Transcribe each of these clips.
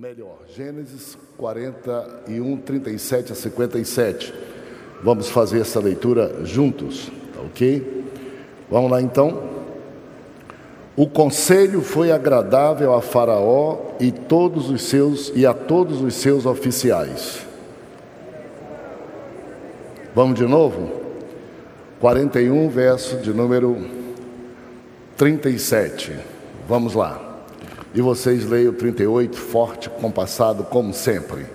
melhor. Gênesis 41, 37 a 57. Vamos fazer essa leitura juntos, tá ok? Vamos lá então. O conselho foi agradável a Faraó e todos os seus e a todos os seus oficiais. Vamos de novo? 41, verso de número 37. Vamos lá. E vocês leiam 38, forte, compassado, como sempre.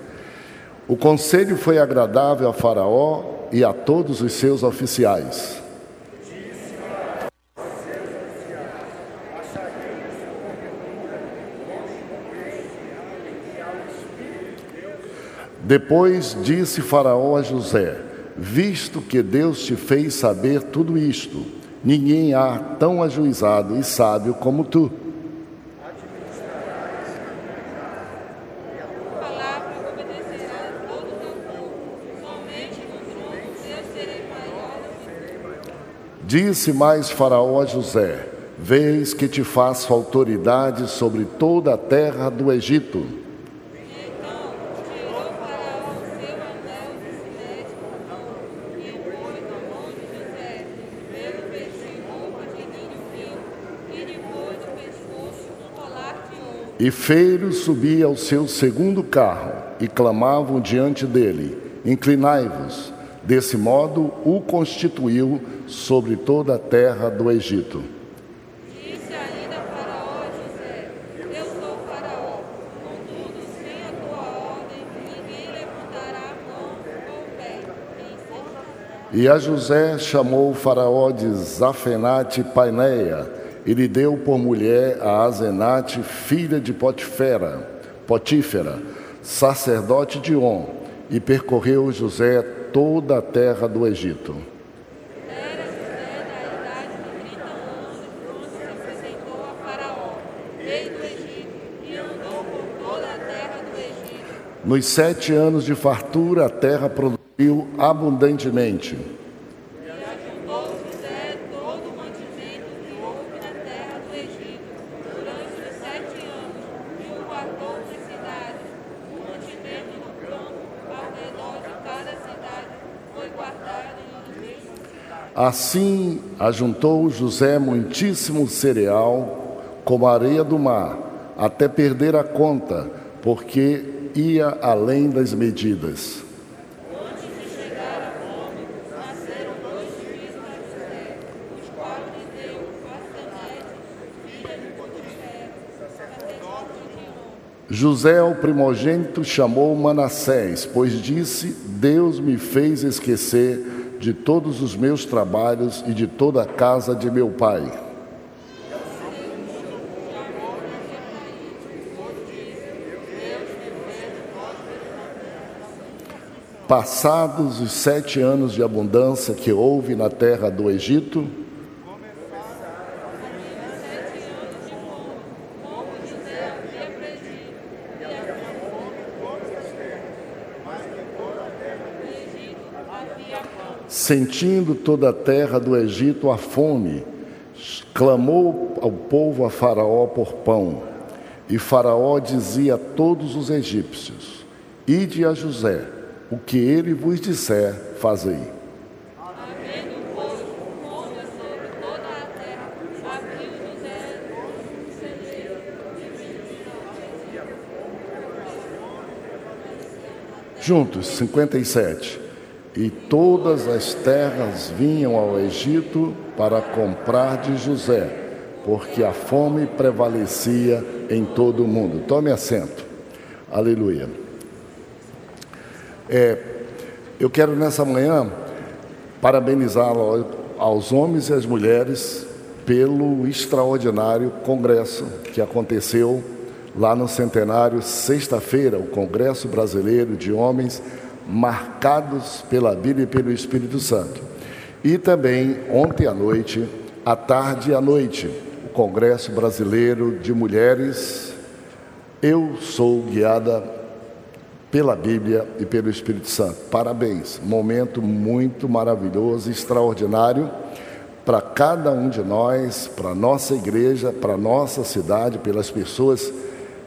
O conselho foi agradável a Faraó e a todos os seus oficiais. Depois disse Faraó a José: Visto que Deus te fez saber tudo isto, ninguém há tão ajuizado e sábio como tu. Disse mais Faraó a José: Vês que te faço autoridade sobre toda a terra do Egito. E Feiro subia ao seu segundo carro e clamavam diante dele: Inclinai-vos. Desse modo, o constituiu sobre toda a terra do Egito. Disse ainda Faraó a José: Eu sou Faraó, contudo, sem a tua ordem, ninguém levantará a mão ou o pé. E a José chamou Faraó de Zafenate Paineia, e lhe deu por mulher a Azenate, filha de Potifera, Potífera, sacerdote de On, e percorreu José toda a terra do Egito. Era José da idade de 30 anos quando se apresentou a Faraó, rei do Egito, andou por toda a terra do Egito. Nos sete anos de fartura, a terra produziu abundantemente. E ajuntou José todo o mantimento que houve na terra do Egito durante os sete anos, e o guardou nas cidades. O mantimento do campo ao redor de cada cidade foi guardado no mesmo Assim ajuntou José muitíssimo cereal, como a areia do mar, até perder a conta, porque ia além das medidas. José, o primogênito, chamou Manassés, pois disse: Deus me fez esquecer de todos os meus trabalhos e de toda a casa de meu pai. Passados os sete anos de abundância que houve na terra do Egito, Como José havia predido, e havia fome mas em toda a terra do Egito havia pão. Sentindo toda a terra do Egito a fome, clamou ao povo a Faraó por pão. E Faraó dizia a todos os egípcios: Ide a José, o que ele vos disser, fazei. Juntos, 57. E todas as terras vinham ao Egito para comprar de José, porque a fome prevalecia em todo o mundo. Tome assento. Aleluia. É, eu quero nessa manhã parabenizar aos homens e às mulheres pelo extraordinário congresso que aconteceu lá no centenário, sexta-feira, o Congresso Brasileiro de Homens marcados pela Bíblia e pelo Espírito Santo. E também ontem à noite, à tarde e à noite, o Congresso Brasileiro de Mulheres. Eu sou guiada pela Bíblia e pelo Espírito Santo. Parabéns, momento muito maravilhoso, extraordinário para cada um de nós, para nossa igreja, para nossa cidade, pelas pessoas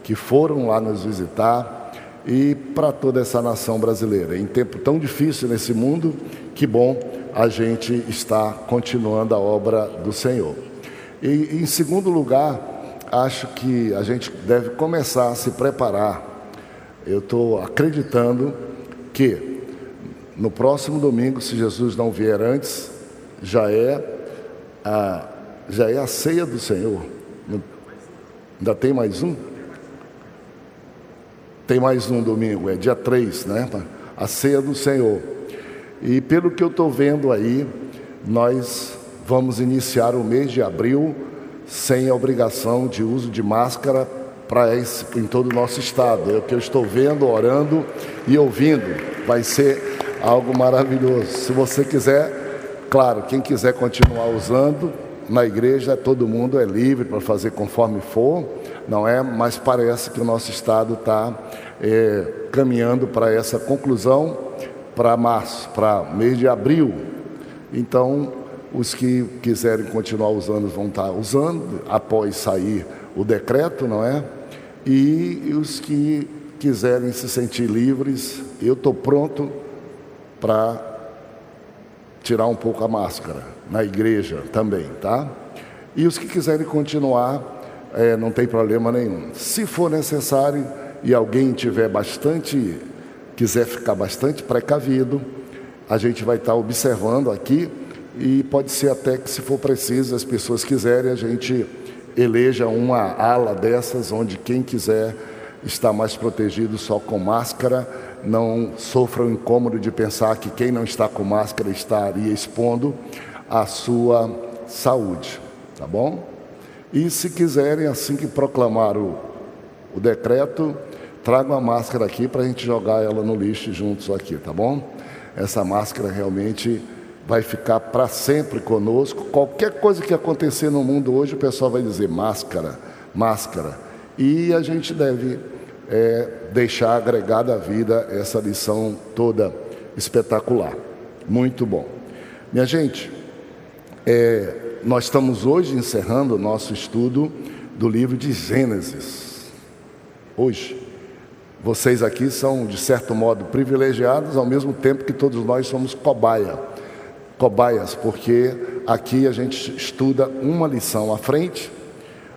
que foram lá nos visitar e para toda essa nação brasileira. Em tempo tão difícil nesse mundo, que bom a gente está continuando a obra do Senhor. E em segundo lugar, acho que a gente deve começar a se preparar. Eu estou acreditando que no próximo domingo, se Jesus não vier antes, já é a, já é a ceia do Senhor. Ainda tem mais um? Tem mais um domingo, é dia 3, né? A ceia do Senhor. E pelo que eu estou vendo aí, nós vamos iniciar o mês de abril sem a obrigação de uso de máscara para em todo o nosso estado. É o que eu estou vendo, orando e ouvindo. Vai ser algo maravilhoso. Se você quiser, claro, quem quiser continuar usando, na igreja todo mundo é livre para fazer conforme for, não é? Mas parece que o nosso estado está é, caminhando para essa conclusão para março, para mês de abril. Então, os que quiserem continuar usando vão estar usando após sair o decreto, não é? E os que quiserem se sentir livres, eu estou pronto para tirar um pouco a máscara na igreja também, tá? E os que quiserem continuar, é, não tem problema nenhum. Se for necessário e alguém tiver bastante, quiser ficar bastante precavido, a gente vai estar observando aqui e pode ser até que, se for preciso, as pessoas quiserem, a gente eleja uma ala dessas onde quem quiser estar mais protegido só com máscara, não sofra o incômodo de pensar que quem não está com máscara estaria expondo a sua saúde, tá bom? E se quiserem, assim que proclamar o, o decreto, tragam a máscara aqui para a gente jogar ela no lixo juntos aqui, tá bom? Essa máscara realmente vai ficar para sempre conosco. Qualquer coisa que acontecer no mundo hoje, o pessoal vai dizer máscara, máscara. E a gente deve é, deixar agregada à vida essa lição toda espetacular. Muito bom. Minha gente, é, nós estamos hoje encerrando o nosso estudo do livro de Gênesis. Hoje. Vocês aqui são, de certo modo, privilegiados, ao mesmo tempo que todos nós somos cobaia cobaias, porque aqui a gente estuda uma lição à frente,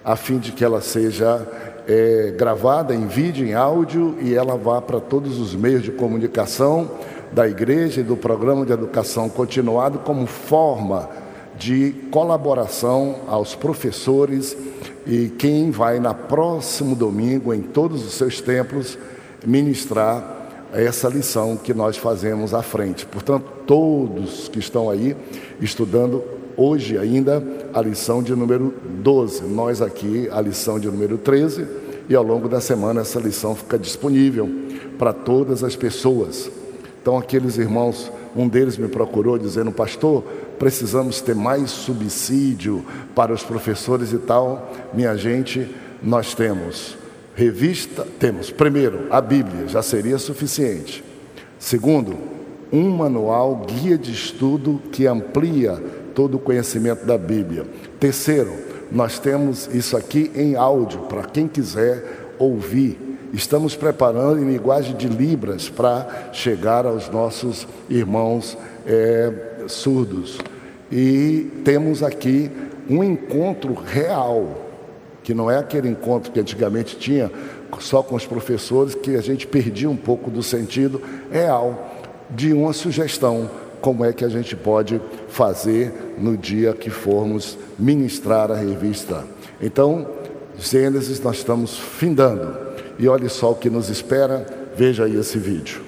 a fim de que ela seja é, gravada em vídeo, em áudio, e ela vá para todos os meios de comunicação da igreja e do programa de educação continuado como forma de colaboração aos professores e quem vai na próximo domingo em todos os seus templos ministrar essa lição que nós fazemos à frente. Portanto, todos que estão aí estudando hoje ainda a lição de número 12, nós aqui a lição de número 13, e ao longo da semana essa lição fica disponível para todas as pessoas. Então, aqueles irmãos, um deles me procurou dizendo, pastor, precisamos ter mais subsídio para os professores e tal. Minha gente, nós temos Revista, temos, primeiro, a Bíblia, já seria suficiente. Segundo, um manual, guia de estudo que amplia todo o conhecimento da Bíblia. Terceiro, nós temos isso aqui em áudio, para quem quiser ouvir. Estamos preparando em linguagem de Libras para chegar aos nossos irmãos é, surdos. E temos aqui um encontro real que não é aquele encontro que antigamente tinha só com os professores, que a gente perdia um pouco do sentido real de uma sugestão, como é que a gente pode fazer no dia que formos ministrar a revista. Então, Gênesis, nós estamos findando. E olhe só o que nos espera, veja aí esse vídeo.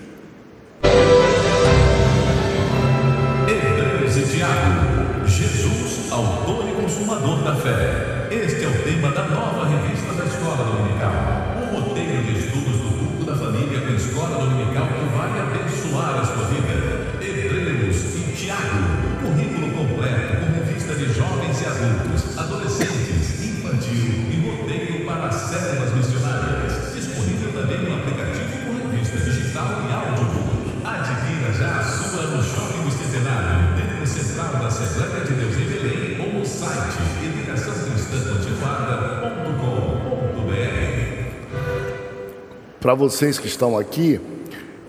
Para vocês que estão aqui,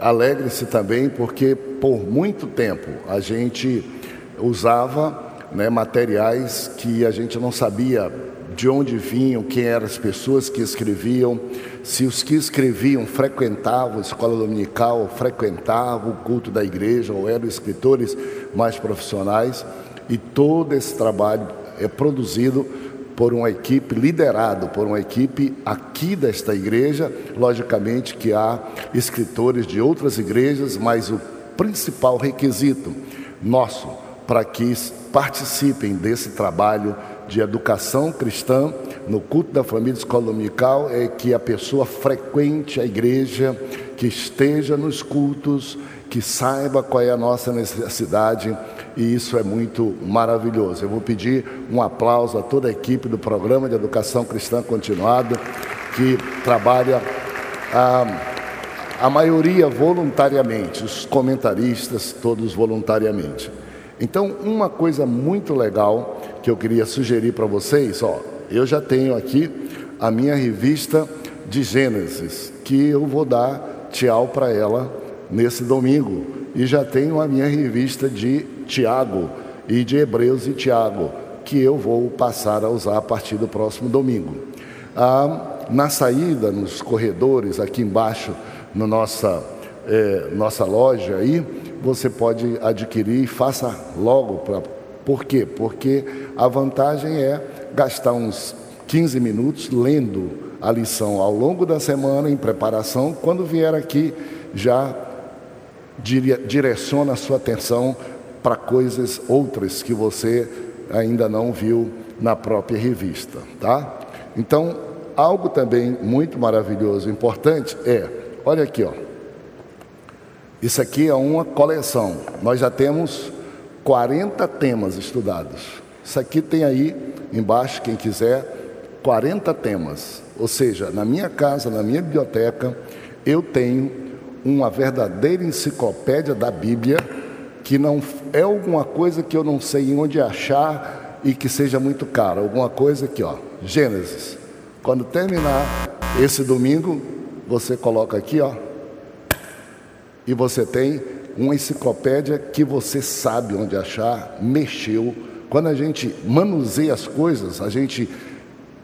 alegre-se também, porque por muito tempo a gente usava né, materiais que a gente não sabia de onde vinham, quem eram as pessoas que escreviam, se os que escreviam frequentavam a escola dominical, frequentavam o culto da igreja, ou eram escritores mais profissionais, e todo esse trabalho é produzido por uma equipe, liderado por uma equipe aqui desta igreja, logicamente que há escritores de outras igrejas, mas o principal requisito nosso para que participem desse trabalho de educação cristã no culto da família escola dominical é que a pessoa frequente a igreja, que esteja nos cultos, que saiba qual é a nossa necessidade e isso é muito maravilhoso. Eu vou pedir um aplauso a toda a equipe do programa de educação cristã continuado que trabalha a, a maioria voluntariamente, os comentaristas todos voluntariamente. Então, uma coisa muito legal que eu queria sugerir para vocês, ó, eu já tenho aqui a minha revista de Gênesis, que eu vou dar tchau para ela nesse domingo, e já tenho a minha revista de Tiago e de Hebreus e Tiago, que eu vou passar a usar a partir do próximo domingo. Ah, na saída, nos corredores, aqui embaixo, na nossa, é, nossa loja aí, você pode adquirir e faça logo. Pra, por quê? Porque a vantagem é gastar uns 15 minutos lendo a lição ao longo da semana em preparação. Quando vier aqui, já direciona a sua atenção para coisas outras que você ainda não viu na própria revista, tá? Então, algo também muito maravilhoso, importante é, olha aqui, ó. Isso aqui é uma coleção. Nós já temos 40 temas estudados. Isso aqui tem aí embaixo, quem quiser, 40 temas. Ou seja, na minha casa, na minha biblioteca, eu tenho uma verdadeira enciclopédia da Bíblia que não é alguma coisa que eu não sei onde achar e que seja muito caro. Alguma coisa aqui, ó, Gênesis. Quando terminar esse domingo, você coloca aqui, ó, e você tem uma enciclopédia que você sabe onde achar, mexeu. Quando a gente manuseia as coisas, a gente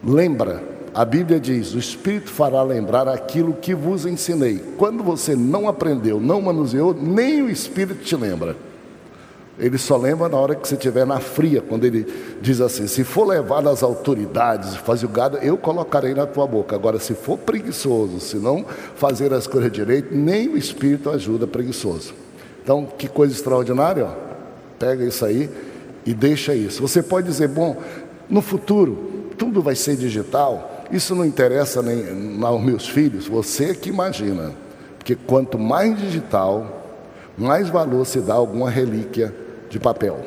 lembra. A Bíblia diz: O Espírito fará lembrar aquilo que vos ensinei. Quando você não aprendeu, não manuseou, nem o Espírito te lembra. Ele só lembra na hora que você estiver na fria, quando ele diz assim: se for levado às autoridades, fazer o gado, eu colocarei na tua boca. Agora, se for preguiçoso, se não fazer as coisas direito, nem o Espírito ajuda preguiçoso. Então, que coisa extraordinária, ó. Pega isso aí e deixa isso. Você pode dizer, bom, no futuro tudo vai ser digital, isso não interessa nem aos meus filhos, você que imagina. Porque quanto mais digital, mais valor se dá a alguma relíquia de papel.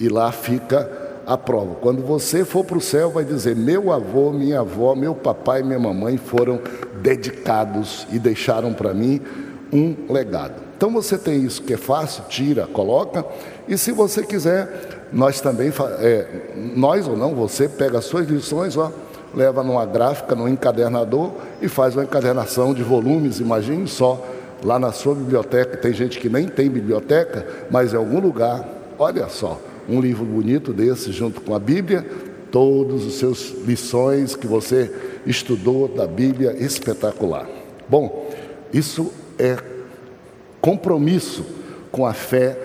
E lá fica a prova. Quando você for para o céu, vai dizer: meu avô, minha avó, meu papai e minha mamãe foram dedicados e deixaram para mim um legado. Então você tem isso que é fácil, tira, coloca. E se você quiser, nós também, é, nós ou não, você pega as suas lições, ó, leva numa gráfica, num encadernador e faz uma encadernação de volumes, imagine só lá na sua biblioteca, tem gente que nem tem biblioteca, mas em algum lugar, olha só, um livro bonito desse junto com a Bíblia, todos os seus lições que você estudou da Bíblia, espetacular. Bom, isso é compromisso com a fé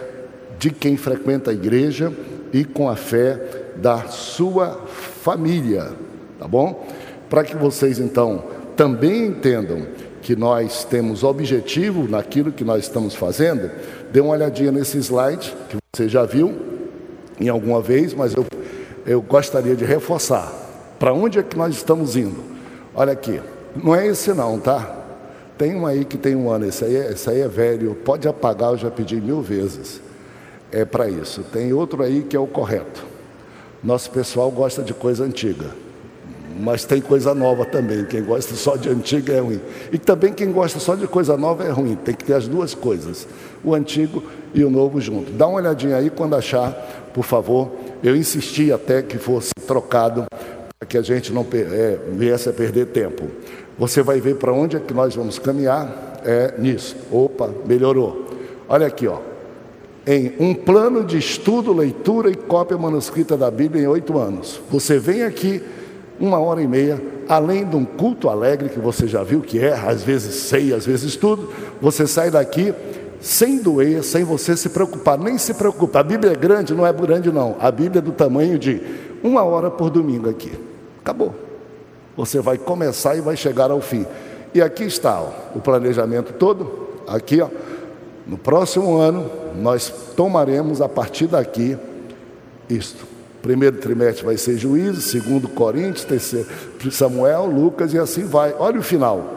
de quem frequenta a igreja e com a fé da sua família, tá bom? Para que vocês então também entendam que nós temos objetivo naquilo que nós estamos fazendo, dê uma olhadinha nesse slide que você já viu em alguma vez, mas eu, eu gostaria de reforçar. Para onde é que nós estamos indo? Olha aqui, não é esse não, tá? Tem um aí que tem um ano, esse aí, é, esse aí é velho, pode apagar, eu já pedi mil vezes. É para isso. Tem outro aí que é o correto. Nosso pessoal gosta de coisa antiga mas tem coisa nova também. Quem gosta só de antigo é ruim. E também quem gosta só de coisa nova é ruim. Tem que ter as duas coisas, o antigo e o novo junto. Dá uma olhadinha aí quando achar, por favor. Eu insisti até que fosse trocado para que a gente não é, viesse a perder tempo. Você vai ver para onde é que nós vamos caminhar é nisso. Opa, melhorou. Olha aqui, ó. Em um plano de estudo, leitura e cópia manuscrita da Bíblia em oito anos. Você vem aqui uma hora e meia, além de um culto alegre que você já viu que é, às vezes sei, às vezes tudo, você sai daqui sem doer, sem você se preocupar, nem se preocupar. A Bíblia é grande, não é grande não. A Bíblia é do tamanho de uma hora por domingo aqui. Acabou. Você vai começar e vai chegar ao fim. E aqui está ó, o planejamento todo. Aqui, ó. No próximo ano, nós tomaremos a partir daqui isto. Primeiro trimestre vai ser juízo, segundo Coríntios, terceiro Samuel, Lucas e assim vai. Olha o final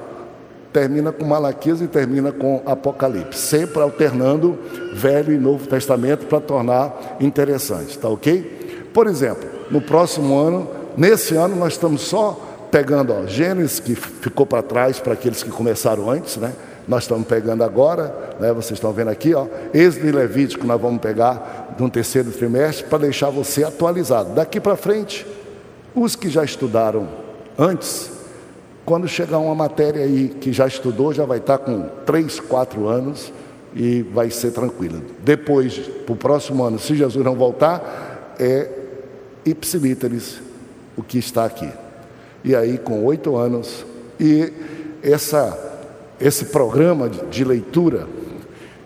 termina com Malaquias e termina com Apocalipse, sempre alternando Velho e Novo Testamento para tornar interessante, tá ok? Por exemplo, no próximo ano, nesse ano nós estamos só pegando ó, Gênesis, que ficou para trás para aqueles que começaram antes, né? Nós estamos pegando agora, né? vocês estão vendo aqui, ó, Êxodo e Levítico nós vamos pegar no terceiro trimestre para deixar você atualizado. Daqui para frente, os que já estudaram antes, quando chegar uma matéria aí que já estudou, já vai estar com 3, 4 anos e vai ser tranquilo. Depois, para o próximo ano, se Jesus não voltar, é ipsilíteres o que está aqui. E aí, com oito anos, e essa, esse programa de, leitura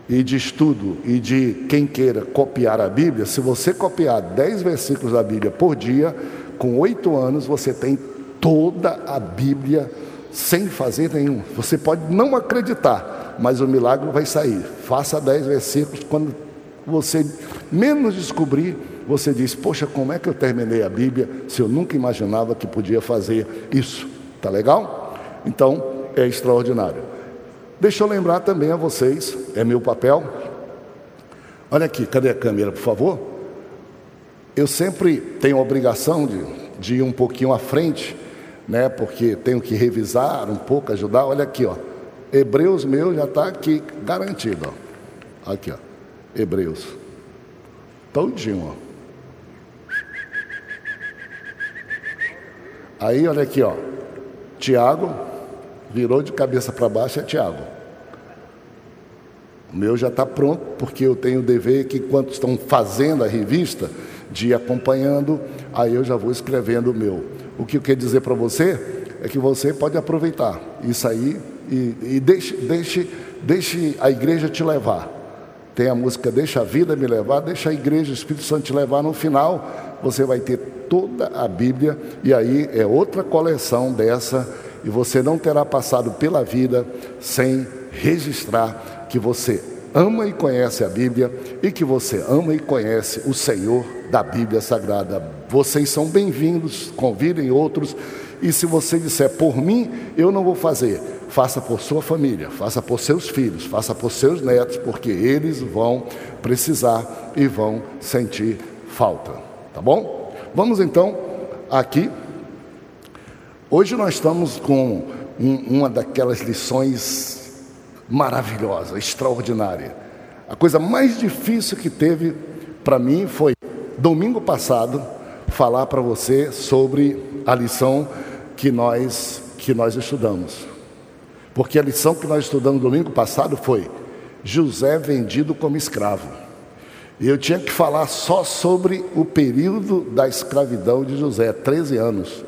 e de estudo e de quem queira copiar a Bíblia, se você copiar dez versículos da Bíblia por dia, com oito anos você tem toda a Bíblia sem fazer nenhum. Você pode não acreditar, mas o milagre vai sair. Faça dez versículos, quando você menos descobrir, você diz: Poxa, como é que eu terminei a Bíblia se eu nunca imaginava que podia fazer isso? Tá legal? Então, é extraordinário. Deixa eu lembrar também a vocês, é meu papel. Olha aqui, cadê a câmera, por favor? Eu sempre tenho a obrigação de, de ir um pouquinho à frente né? Porque tenho que revisar um pouco, ajudar. Olha aqui, ó. Hebreus meu já está aqui garantido, ó. Aqui, ó. Hebreus. Todinho, ó. Aí, olha aqui, ó. Tiago virou de cabeça para baixo, é Tiago. O meu já está pronto, porque eu tenho o dever que, enquanto estão fazendo a revista, de ir acompanhando, aí eu já vou escrevendo o meu. O que eu quero dizer para você é que você pode aproveitar isso aí e, e deixe, deixe, deixe a igreja te levar. Tem a música Deixa a vida me levar, deixa a igreja, o Espírito Santo te levar. No final, você vai ter toda a Bíblia, e aí é outra coleção dessa, e você não terá passado pela vida sem registrar que você ama e conhece a Bíblia e que você ama e conhece o Senhor da Bíblia Sagrada. Vocês são bem-vindos, convidem outros. E se você disser por mim, eu não vou fazer, faça por sua família, faça por seus filhos, faça por seus netos, porque eles vão precisar e vão sentir falta. Tá bom? Vamos então aqui. Hoje nós estamos com um, uma daquelas lições maravilhosas, extraordinária. A coisa mais difícil que teve para mim foi domingo passado falar para você sobre a lição que nós que nós estudamos. Porque a lição que nós estudamos domingo passado foi José vendido como escravo. E eu tinha que falar só sobre o período da escravidão de José, 13 anos.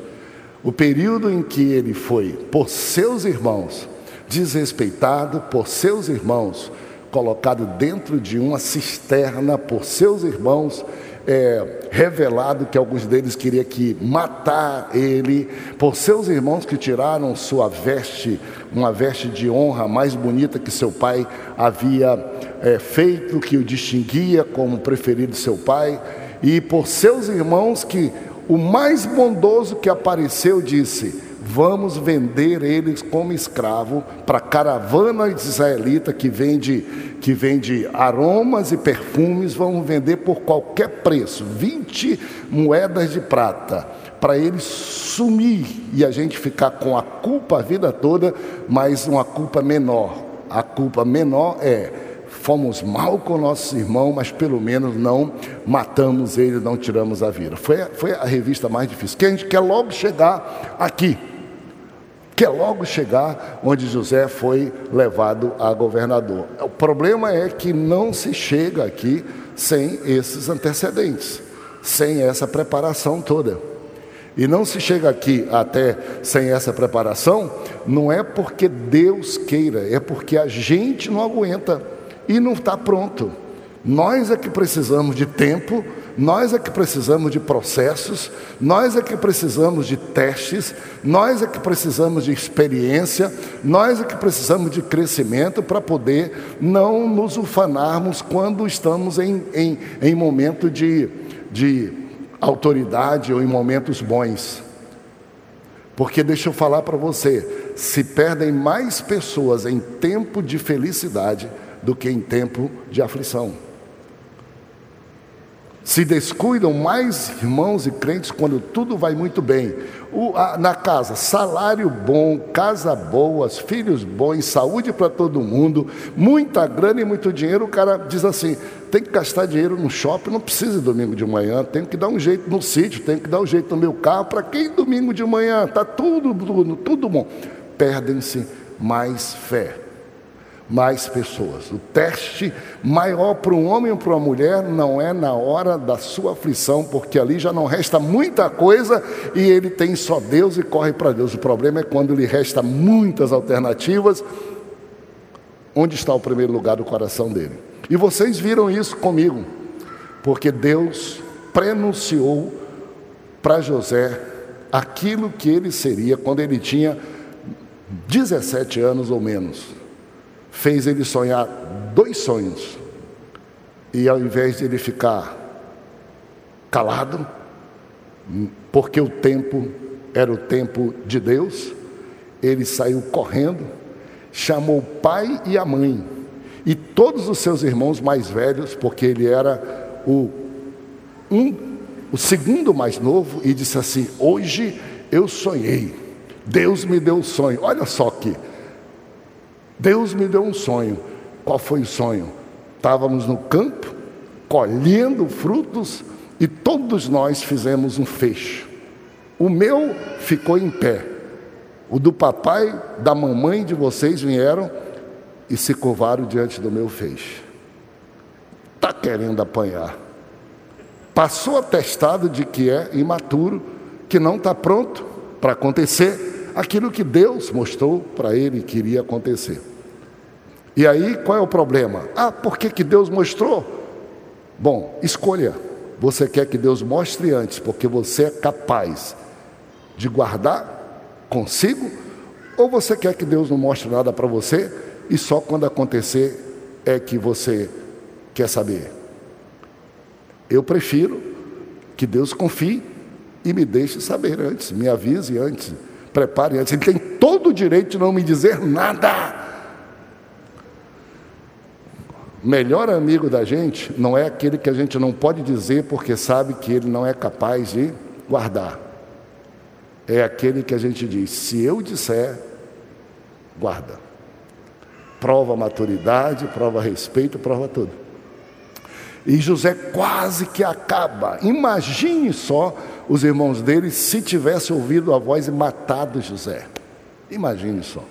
O período em que ele foi, por seus irmãos, desrespeitado, por seus irmãos, colocado dentro de uma cisterna por seus irmãos, é, revelado que alguns deles queriam que matar ele, por seus irmãos que tiraram sua veste, uma veste de honra mais bonita que seu pai havia é, feito, que o distinguia como preferido seu pai, e por seus irmãos que o mais bondoso que apareceu disse: vamos vender eles como escravo para a caravana israelita que vende, que vende aromas e perfumes, vamos vender por qualquer preço, 20 moedas de prata, para eles sumir e a gente ficar com a culpa a vida toda, mas uma culpa menor. A culpa menor é fomos mal com nossos irmãos, mas pelo menos não matamos eles, não tiramos a vida. Foi, foi a revista mais difícil, que a gente quer logo chegar aqui quer logo chegar onde José foi levado a governador. O problema é que não se chega aqui sem esses antecedentes, sem essa preparação toda. E não se chega aqui até sem essa preparação, não é porque Deus queira, é porque a gente não aguenta e não está pronto. Nós é que precisamos de tempo, nós é que precisamos de processos, nós é que precisamos de testes, nós é que precisamos de experiência, nós é que precisamos de crescimento para poder não nos ufanarmos quando estamos em, em, em momento de, de autoridade ou em momentos bons. Porque deixa eu falar para você, se perdem mais pessoas em tempo de felicidade do que em tempo de aflição. Se descuidam mais irmãos e crentes quando tudo vai muito bem. O, a, na casa, salário bom, casa boa, filhos bons, saúde para todo mundo, muita grana e muito dinheiro. O cara diz assim: tem que gastar dinheiro no shopping, não precisa domingo de manhã, tem que dar um jeito no sítio, tem que dar um jeito no meu carro. Para quem domingo de manhã? Está tudo, tudo, tudo bom. Perdem-se mais fé mais pessoas. O teste maior para um homem ou para uma mulher não é na hora da sua aflição, porque ali já não resta muita coisa e ele tem só Deus e corre para Deus. O problema é quando lhe resta muitas alternativas. Onde está o primeiro lugar do coração dele? E vocês viram isso comigo, porque Deus prenunciou para José aquilo que ele seria quando ele tinha 17 anos ou menos fez ele sonhar dois sonhos. E ao invés de ele ficar calado, porque o tempo era o tempo de Deus, ele saiu correndo, chamou o pai e a mãe, e todos os seus irmãos mais velhos, porque ele era o, um, o segundo mais novo, e disse assim: Hoje eu sonhei, Deus me deu o um sonho. Olha só que Deus me deu um sonho. Qual foi o sonho? Estávamos no campo, colhendo frutos, e todos nós fizemos um fecho. O meu ficou em pé. O do papai, da mamãe de vocês vieram e se curvaram diante do meu feixe. Está querendo apanhar. Passou atestado de que é imaturo, que não está pronto para acontecer aquilo que Deus mostrou para ele que iria acontecer. E aí, qual é o problema? Ah, por que, que Deus mostrou? Bom, escolha. Você quer que Deus mostre antes, porque você é capaz de guardar consigo, ou você quer que Deus não mostre nada para você e só quando acontecer é que você quer saber? Eu prefiro que Deus confie e me deixe saber antes, me avise antes, Prepare antes. Ele tem todo o direito de não me dizer nada. Melhor amigo da gente não é aquele que a gente não pode dizer porque sabe que ele não é capaz de guardar. É aquele que a gente diz: se eu disser, guarda. Prova maturidade, prova respeito, prova tudo. E José quase que acaba. Imagine só os irmãos dele se tivessem ouvido a voz e matado José. Imagine só.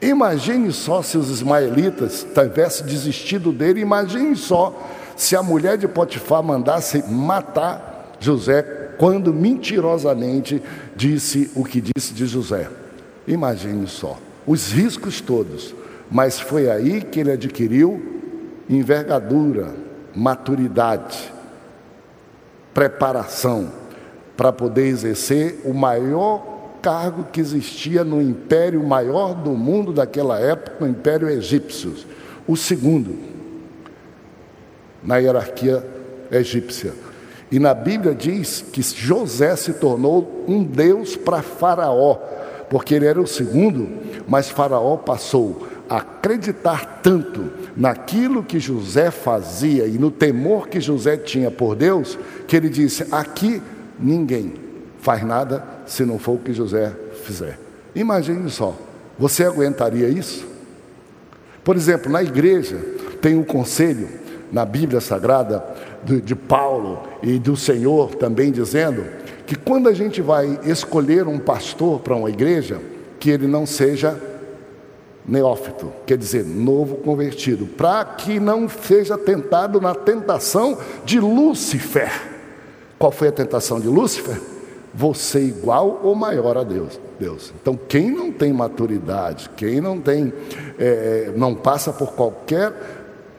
Imagine só se os ismaelitas tivessem desistido dele. Imagine só se a mulher de Potifar mandasse matar José quando mentirosamente disse o que disse de José. Imagine só. Os riscos todos. Mas foi aí que ele adquiriu envergadura, maturidade, preparação para poder exercer o maior cargo que existia no império maior do mundo daquela época, o Império Egípcio, o segundo na hierarquia egípcia. E na Bíblia diz que José se tornou um Deus para Faraó, porque ele era o segundo, mas Faraó passou a acreditar tanto naquilo que José fazia e no temor que José tinha por Deus, que ele disse: Aqui ninguém faz nada se não for o que José fizer. Imagine só, você aguentaria isso? Por exemplo, na igreja tem um conselho na Bíblia Sagrada de, de Paulo e do Senhor também dizendo que quando a gente vai escolher um pastor para uma igreja, que ele não seja neófito, quer dizer, novo convertido, para que não seja tentado na tentação de Lúcifer. Qual foi a tentação de Lúcifer? Você igual ou maior a Deus. Deus. Então, quem não tem maturidade, quem não tem, é, não passa por qualquer,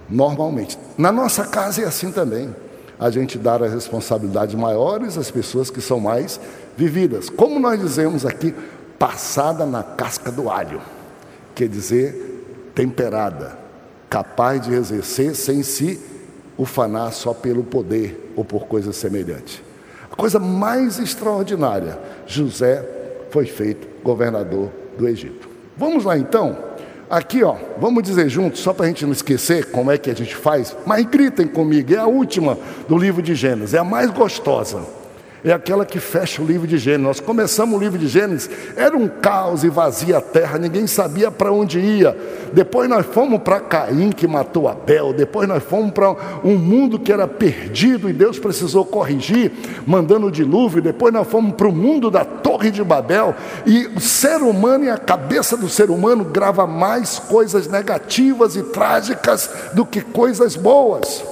normalmente. Na nossa casa é assim também. A gente dá as responsabilidades maiores às pessoas que são mais vividas. Como nós dizemos aqui, passada na casca do alho quer dizer temperada, capaz de exercer sem se ufanar só pelo poder ou por coisa semelhante. A coisa mais extraordinária, José foi feito governador do Egito. Vamos lá então. Aqui, ó, vamos dizer juntos, só para a gente não esquecer como é que a gente faz, mas gritem comigo, é a última do livro de Gênesis, é a mais gostosa é aquela que fecha o livro de Gênesis. Nós começamos o livro de Gênesis, era um caos e vazia a terra, ninguém sabia para onde ia. Depois nós fomos para Caim, que matou Abel. Depois nós fomos para um mundo que era perdido e Deus precisou corrigir, mandando o dilúvio. Depois nós fomos para o mundo da Torre de Babel. E o ser humano e a cabeça do ser humano grava mais coisas negativas e trágicas do que coisas boas.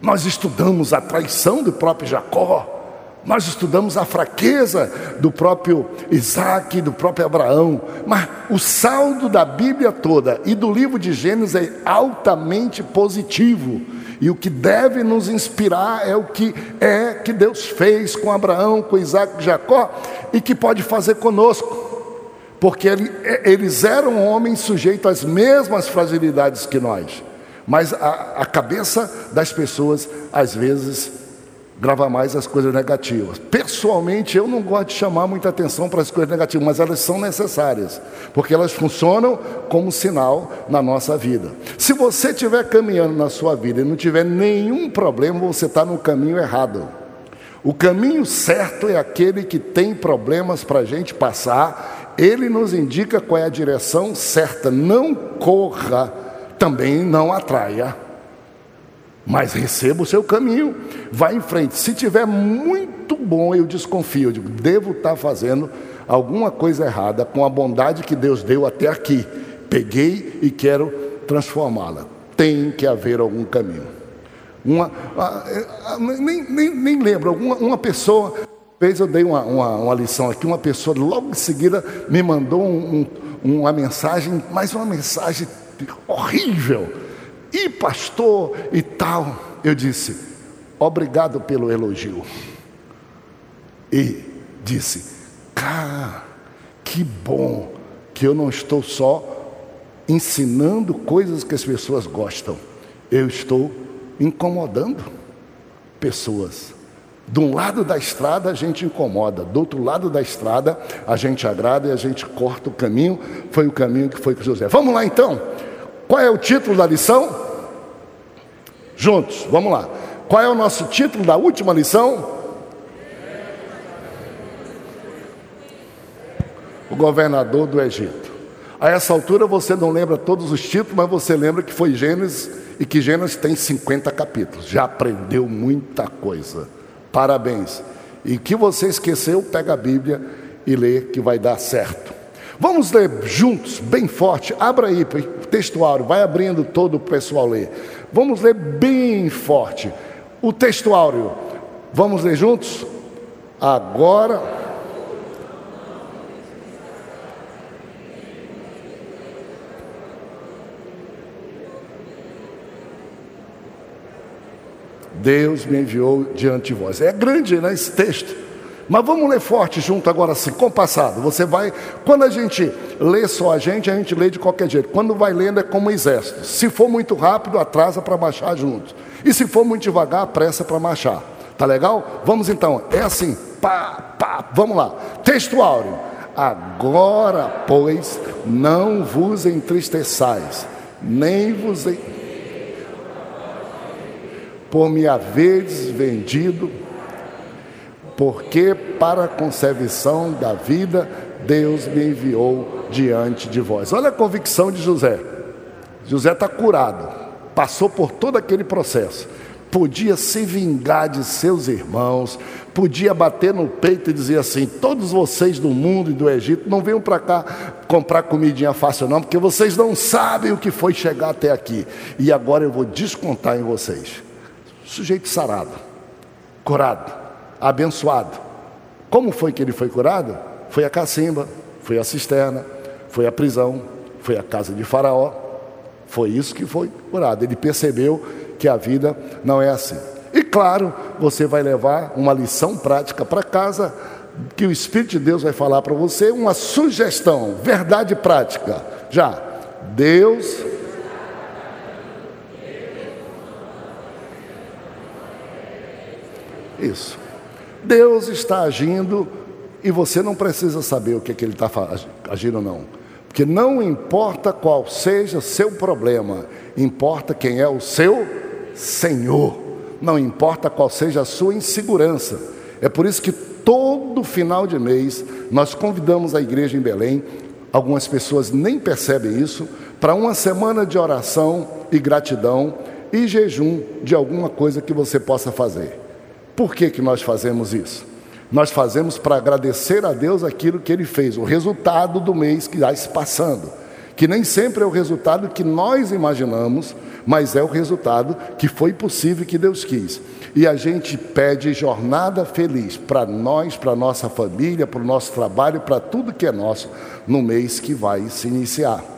Nós estudamos a traição do próprio Jacó, nós estudamos a fraqueza do próprio Isaac, do próprio Abraão, mas o saldo da Bíblia toda e do livro de Gênesis é altamente positivo. E o que deve nos inspirar é o que é que Deus fez com Abraão, com Isaac e Jacó e que pode fazer conosco. Porque eles eram homens sujeitos às mesmas fragilidades que nós. Mas a, a cabeça das pessoas, às vezes, grava mais as coisas negativas. Pessoalmente, eu não gosto de chamar muita atenção para as coisas negativas, mas elas são necessárias, porque elas funcionam como sinal na nossa vida. Se você estiver caminhando na sua vida e não tiver nenhum problema, você está no caminho errado. O caminho certo é aquele que tem problemas para a gente passar, ele nos indica qual é a direção certa. Não corra também não atraia. Mas receba o seu caminho, vá em frente. Se tiver muito bom, eu desconfio, eu digo, devo estar fazendo alguma coisa errada com a bondade que Deus deu até aqui. Peguei e quero transformá-la. Tem que haver algum caminho. Uma, nem, nem, nem lembro, uma, uma pessoa, vez eu dei uma, uma, uma, lição aqui, uma pessoa logo em seguida me mandou um, um, uma mensagem, mais uma mensagem horrível. E pastor e tal. Eu disse: obrigado pelo elogio. E disse: cara, que bom que eu não estou só ensinando coisas que as pessoas gostam, eu estou incomodando pessoas. De um lado da estrada a gente incomoda, do outro lado da estrada a gente agrada e a gente corta o caminho. Foi o caminho que foi com José. Vamos lá então. Qual é o título da lição? Juntos, vamos lá. Qual é o nosso título da última lição? O governador do Egito. A essa altura você não lembra todos os títulos, mas você lembra que foi Gênesis e que Gênesis tem 50 capítulos. Já aprendeu muita coisa. Parabéns. E que você esqueceu, pega a Bíblia e lê que vai dar certo. Vamos ler juntos, bem forte. Abra aí o textuário, vai abrindo todo o pessoal ler. Vamos ler bem forte. O textuário. Vamos ler juntos? Agora. Deus me enviou diante de vós. É grande, né, esse texto. Mas vamos ler forte junto agora assim, compassado. Você vai, quando a gente lê só a gente, a gente lê de qualquer jeito. Quando vai lendo é como um exército. Se for muito rápido, atrasa para marchar junto. E se for muito devagar, pressa para marchar. Tá legal? Vamos então. É assim, pá, pá. Vamos lá. Texto áureo. Agora, pois, não vos entristeçais, nem vos por me haveres vendido porque para a conservação da vida Deus me enviou diante de vós. Olha a convicção de José. José está curado, passou por todo aquele processo. podia se vingar de seus irmãos, podia bater no peito e dizer assim: todos vocês do mundo e do Egito não venham para cá comprar comidinha fácil, não, porque vocês não sabem o que foi chegar até aqui, e agora eu vou descontar em vocês. Sujeito sarado, curado, abençoado. Como foi que ele foi curado? Foi a cacimba, foi a cisterna, foi a prisão, foi a casa de Faraó. Foi isso que foi curado. Ele percebeu que a vida não é assim. E claro, você vai levar uma lição prática para casa, que o Espírito de Deus vai falar para você, uma sugestão, verdade prática. Já, Deus. Isso. Deus está agindo e você não precisa saber o que, é que ele está agindo, não. Porque não importa qual seja seu problema, importa quem é o seu Senhor. Não importa qual seja a sua insegurança. É por isso que todo final de mês nós convidamos a igreja em Belém, algumas pessoas nem percebem isso, para uma semana de oração e gratidão e jejum de alguma coisa que você possa fazer. Por que, que nós fazemos isso? Nós fazemos para agradecer a Deus aquilo que Ele fez, o resultado do mês que está se passando, que nem sempre é o resultado que nós imaginamos, mas é o resultado que foi possível que Deus quis. E a gente pede jornada feliz para nós, para nossa família, para o nosso trabalho, para tudo que é nosso no mês que vai se iniciar.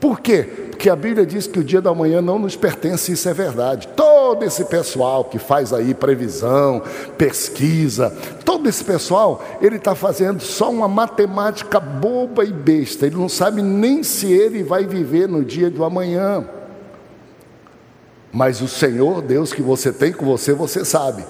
Por quê? Porque a Bíblia diz que o dia da manhã não nos pertence, isso é verdade. Todo esse pessoal que faz aí previsão, pesquisa, todo esse pessoal, ele está fazendo só uma matemática boba e besta. Ele não sabe nem se ele vai viver no dia do amanhã. Mas o Senhor, Deus que você tem com você, você sabe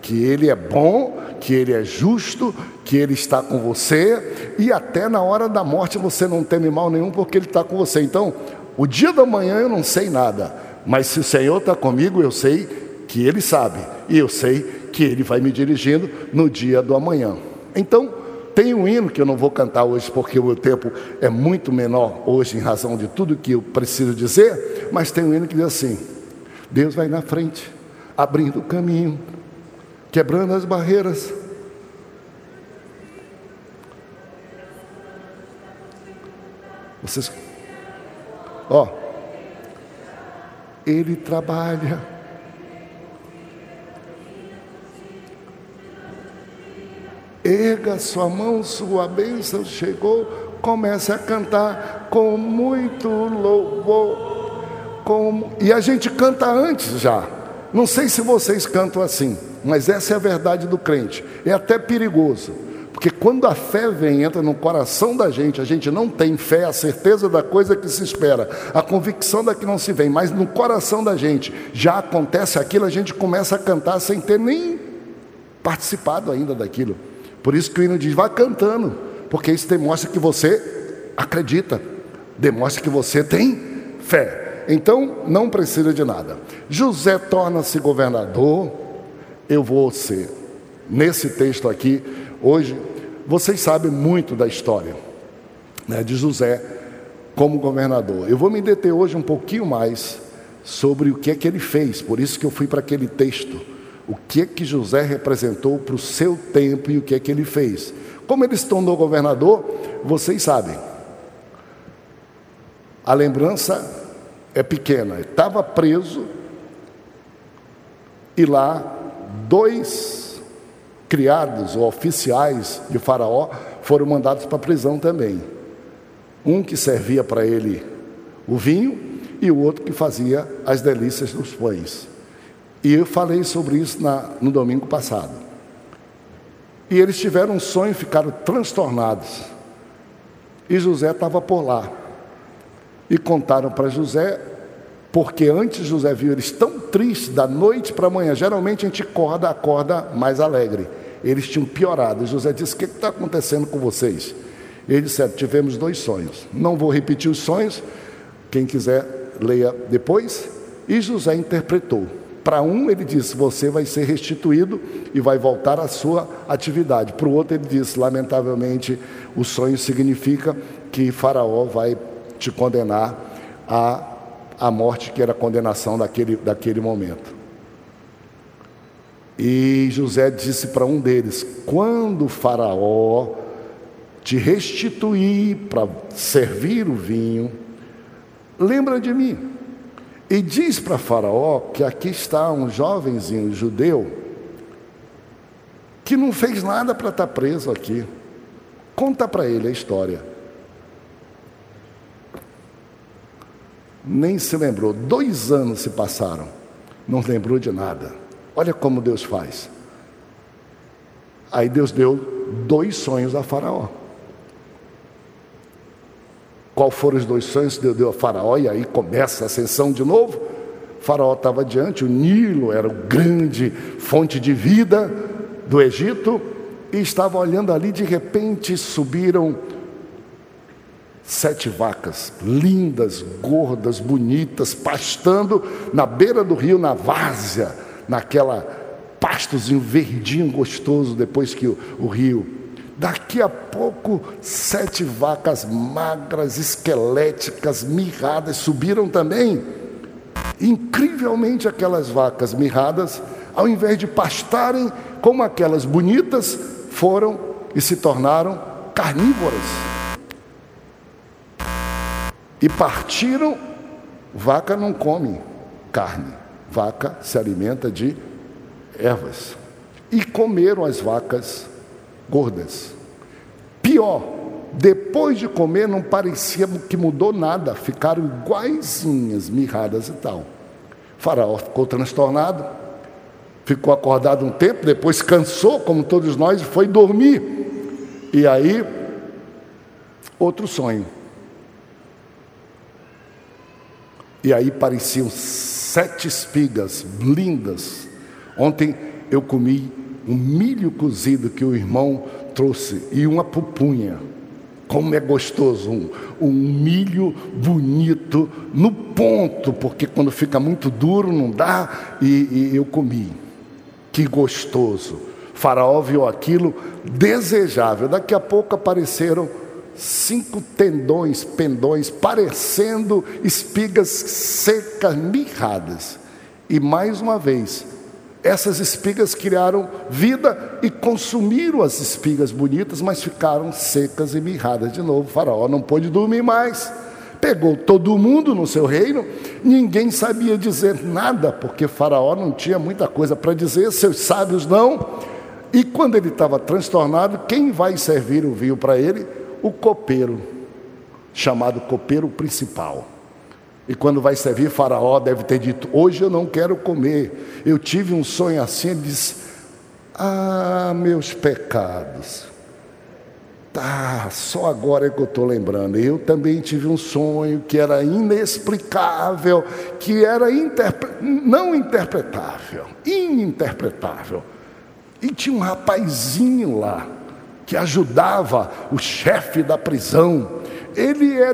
que Ele é bom, que Ele é justo, que Ele está com você, e até na hora da morte você não teme mal nenhum, porque Ele está com você. Então, o dia da manhã eu não sei nada, mas se o Senhor está comigo, eu sei que Ele sabe, e eu sei que Ele vai me dirigindo no dia do amanhã. Então, tem um hino que eu não vou cantar hoje, porque o meu tempo é muito menor hoje, em razão de tudo que eu preciso dizer, mas tem um hino que diz assim: Deus vai na frente, abrindo o caminho quebrando as barreiras. Vocês, ó, ele trabalha. Erga sua mão, sua bênção chegou. Comece a cantar com muito louvor. Com... E a gente canta antes já. Não sei se vocês cantam assim. Mas essa é a verdade do crente. É até perigoso. Porque quando a fé vem, entra no coração da gente, a gente não tem fé, a certeza da coisa que se espera, a convicção da que não se vem, mas no coração da gente já acontece aquilo, a gente começa a cantar sem ter nem participado ainda daquilo. Por isso que o hino diz: vá cantando, porque isso demonstra que você acredita, demonstra que você tem fé. Então não precisa de nada. José torna-se governador eu vou ser. Nesse texto aqui, hoje, vocês sabem muito da história né, de José como governador. Eu vou me deter hoje um pouquinho mais sobre o que é que ele fez, por isso que eu fui para aquele texto. O que é que José representou para o seu tempo e o que é que ele fez. Como ele se tornou governador, vocês sabem. A lembrança é pequena. Estava preso e lá dois criados ou oficiais de Faraó foram mandados para a prisão também. Um que servia para ele o vinho e o outro que fazia as delícias dos pães. E eu falei sobre isso na, no domingo passado. E eles tiveram um sonho e ficaram transtornados. E José estava por lá. E contaram para José porque antes José viu eles tão tristes da noite para a manhã. Geralmente a gente acorda, acorda mais alegre. Eles tinham piorado. José disse: O que está acontecendo com vocês? Eles disseram: Tivemos dois sonhos. Não vou repetir os sonhos. Quem quiser, leia depois. E José interpretou. Para um, ele disse: Você vai ser restituído e vai voltar à sua atividade. Para o outro, ele disse: Lamentavelmente, o sonho significa que Faraó vai te condenar a a morte que era a condenação daquele, daquele momento. E José disse para um deles: Quando Faraó te restituir para servir o vinho, lembra de mim. E diz para Faraó que aqui está um jovenzinho judeu que não fez nada para estar tá preso aqui. Conta para ele a história. Nem se lembrou. Dois anos se passaram. Não lembrou de nada. Olha como Deus faz. Aí Deus deu dois sonhos a Faraó. Qual foram os dois sonhos que Deus deu a Faraó? E aí começa a ascensão de novo. Faraó estava diante, o Nilo era o grande fonte de vida do Egito, e estava olhando ali, de repente subiram sete vacas, lindas, gordas, bonitas, pastando na beira do rio, na várzea, naquela pastozinho verdinho gostoso, depois que o, o rio. Daqui a pouco, sete vacas magras, esqueléticas, mirradas, subiram também. Incrivelmente, aquelas vacas mirradas, ao invés de pastarem como aquelas bonitas, foram e se tornaram carnívoras. E partiram, vaca não come carne, vaca se alimenta de ervas. E comeram as vacas gordas. Pior, depois de comer não parecia que mudou nada, ficaram iguaizinhas, mirradas e tal. Faraó ficou transtornado, ficou acordado um tempo, depois cansou, como todos nós, e foi dormir. E aí, outro sonho. E aí pareciam sete espigas lindas. Ontem eu comi um milho cozido que o irmão trouxe e uma pupunha. Como é gostoso, um, um milho bonito, no ponto, porque quando fica muito duro não dá, e, e eu comi. Que gostoso. faraó viu aquilo desejável. Daqui a pouco apareceram cinco tendões, pendões, parecendo espigas secas, mirradas. E mais uma vez, essas espigas criaram vida e consumiram as espigas bonitas, mas ficaram secas e mirradas de novo. Faraó não pôde dormir mais. Pegou todo mundo no seu reino, ninguém sabia dizer nada, porque Faraó não tinha muita coisa para dizer, seus sábios não. E quando ele estava transtornado, quem vai servir o vinho para ele? O copeiro, chamado copeiro principal. E quando vai servir, Faraó deve ter dito: Hoje eu não quero comer. Eu tive um sonho assim. Ele diz: Ah, meus pecados. Tá, só agora é que eu estou lembrando. Eu também tive um sonho que era inexplicável, que era interpre... não interpretável, ininterpretável. E tinha um rapazinho lá que ajudava o chefe da prisão. Ele é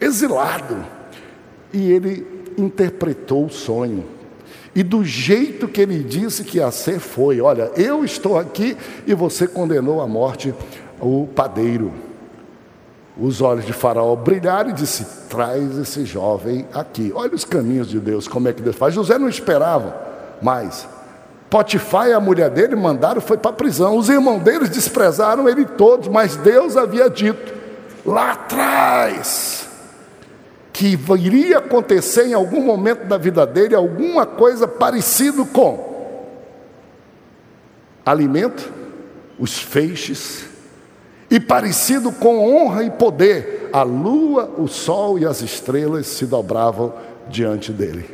exilado e ele interpretou o sonho. E do jeito que ele disse que ia ser, foi: Olha, eu estou aqui e você condenou à morte o padeiro. Os olhos de Faraó brilharam e disse: Traz esse jovem aqui. Olha os caminhos de Deus, como é que Deus faz. José não esperava mais. Potifar e a mulher dele mandaram, foi para a prisão. Os irmãos deles desprezaram ele todos, mas Deus havia dito lá atrás que iria acontecer em algum momento da vida dele alguma coisa parecido com alimento, os feixes, e parecido com honra e poder, a lua, o sol e as estrelas se dobravam diante dele.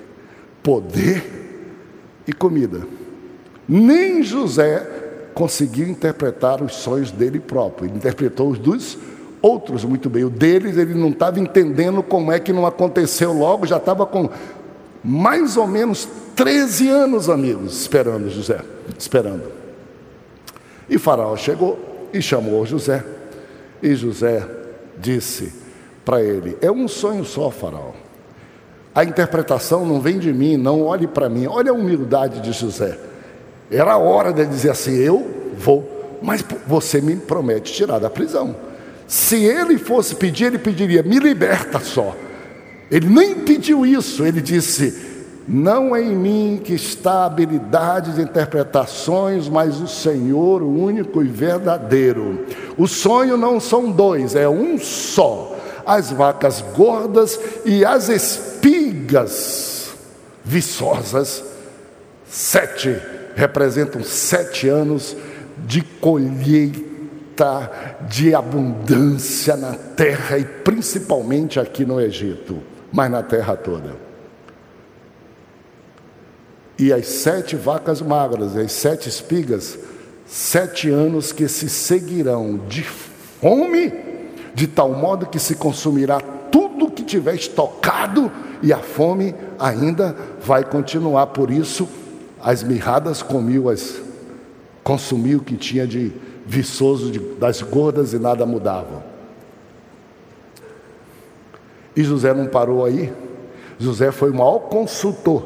Poder e comida. Nem José conseguiu interpretar os sonhos dele próprio, ele interpretou os dos outros muito bem. O deles, ele não estava entendendo como é que não aconteceu logo, já estava com mais ou menos 13 anos, amigos, esperando José, esperando. E Faraó chegou e chamou José. E José disse para ele: É um sonho só, Faraó. A interpretação não vem de mim, não olhe para mim. Olha a humildade de José. Era a hora de dizer assim: Eu vou, mas você me promete tirar da prisão. Se ele fosse pedir, ele pediria: me liberta só. Ele nem pediu isso, ele disse: Não é em mim que está a habilidade de interpretações, mas o Senhor, o único e verdadeiro. O sonho não são dois, é um só. As vacas gordas e as espigas viçosas, sete, representam sete anos de colheita, de abundância na terra e principalmente aqui no Egito, mas na terra toda e as sete vacas magras, as sete espigas, sete anos que se seguirão de fome, de tal modo que se consumirá tudo que tiver estocado, e a fome ainda vai continuar. Por isso, as mirradas comiu, as consumiu o que tinha de viçoso de, das gordas e nada mudava. E José não parou aí. José foi o maior consultor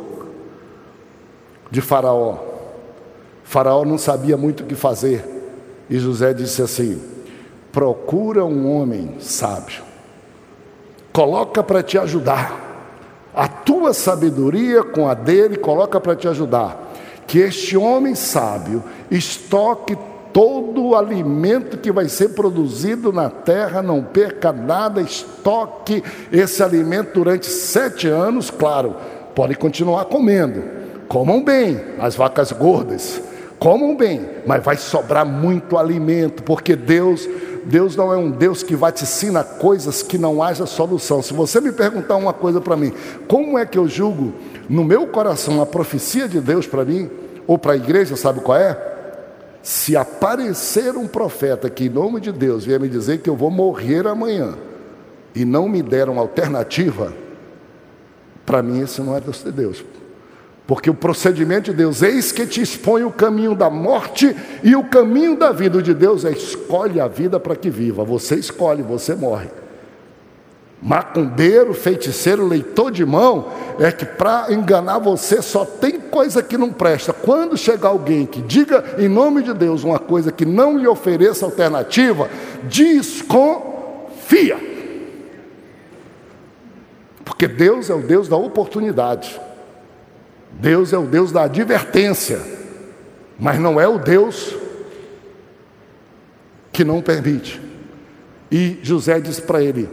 de Faraó. Faraó não sabia muito o que fazer. E José disse assim: procura um homem sábio, coloca para te ajudar. A tua sabedoria com a dele coloca para te ajudar. Que este homem sábio estoque todo o alimento que vai ser produzido na terra, não perca nada, estoque esse alimento durante sete anos, claro, pode continuar comendo, Comam bem as vacas gordas, comam bem, mas vai sobrar muito alimento, porque Deus, Deus não é um Deus que vaticina coisas que não haja solução. Se você me perguntar uma coisa para mim, como é que eu julgo no meu coração a profecia de Deus para mim ou para a igreja, sabe qual é? Se aparecer um profeta que em nome de Deus vier me dizer que eu vou morrer amanhã e não me der uma alternativa, para mim esse não é Deus de Deus. Porque o procedimento de Deus, eis que te expõe o caminho da morte e o caminho da vida. O de Deus é escolhe a vida para que viva. Você escolhe, você morre. Macumbeiro, feiticeiro, leitor de mão, é que para enganar você só tem coisa que não presta. Quando chegar alguém que diga em nome de Deus uma coisa que não lhe ofereça alternativa, desconfia. Porque Deus é o Deus da oportunidade. Deus é o Deus da advertência, mas não é o Deus que não permite. E José disse para ele: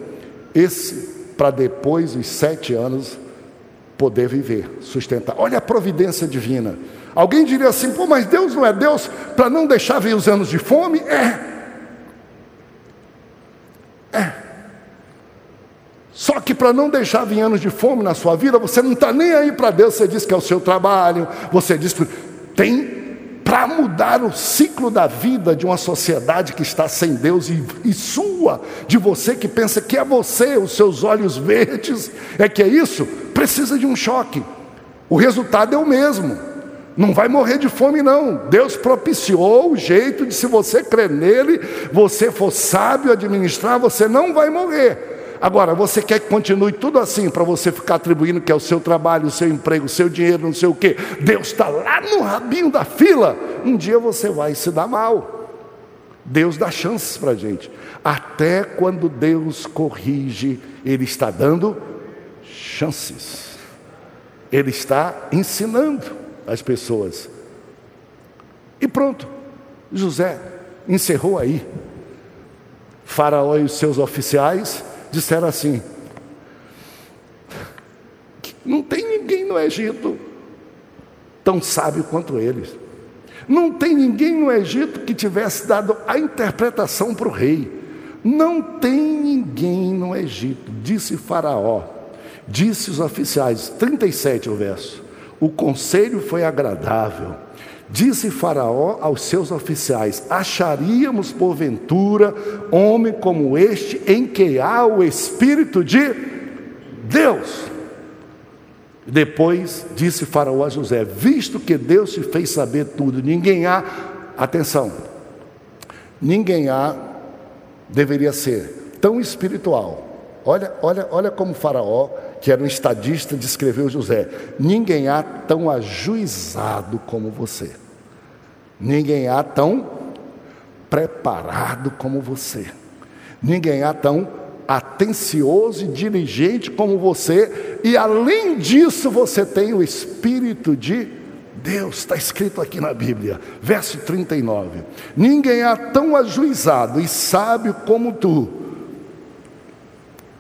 esse para depois dos sete anos poder viver, sustentar. Olha a providência divina. Alguém diria assim: pô, mas Deus não é Deus para não deixar vir os anos de fome? É. É. Só que para não deixar vir anos de fome na sua vida, você não está nem aí para Deus, você diz que é o seu trabalho, você diz que tem para mudar o ciclo da vida de uma sociedade que está sem Deus e, e, sua, de você que pensa que é você, os seus olhos verdes, é que é isso, precisa de um choque. O resultado é o mesmo. Não vai morrer de fome, não. Deus propiciou o jeito de, se você crer nele, você for sábio administrar, você não vai morrer. Agora, você quer que continue tudo assim para você ficar atribuindo que é o seu trabalho, o seu emprego, o seu dinheiro, não sei o quê. Deus está lá no rabinho da fila. Um dia você vai se dar mal. Deus dá chances para a gente. Até quando Deus corrige, Ele está dando chances. Ele está ensinando as pessoas. E pronto, José encerrou aí. Faraó e os seus oficiais disseram assim: não tem ninguém no Egito tão sábio quanto eles. Não tem ninguém no Egito que tivesse dado a interpretação para o rei. Não tem ninguém no Egito, disse Faraó, disse os oficiais, 37 o verso. O conselho foi agradável Disse Faraó aos seus oficiais: Acharíamos porventura homem como este em que há o Espírito de Deus? Depois disse Faraó a José: Visto que Deus te fez saber tudo, ninguém há, atenção, ninguém há deveria ser tão espiritual. Olha, olha, olha como Faraó que era um estadista, descreveu José: ninguém há tão ajuizado como você. Ninguém há tão preparado como você. Ninguém há tão atencioso e diligente como você, e além disso você tem o Espírito de Deus, está escrito aqui na Bíblia, verso 39. Ninguém há tão ajuizado e sábio como tu.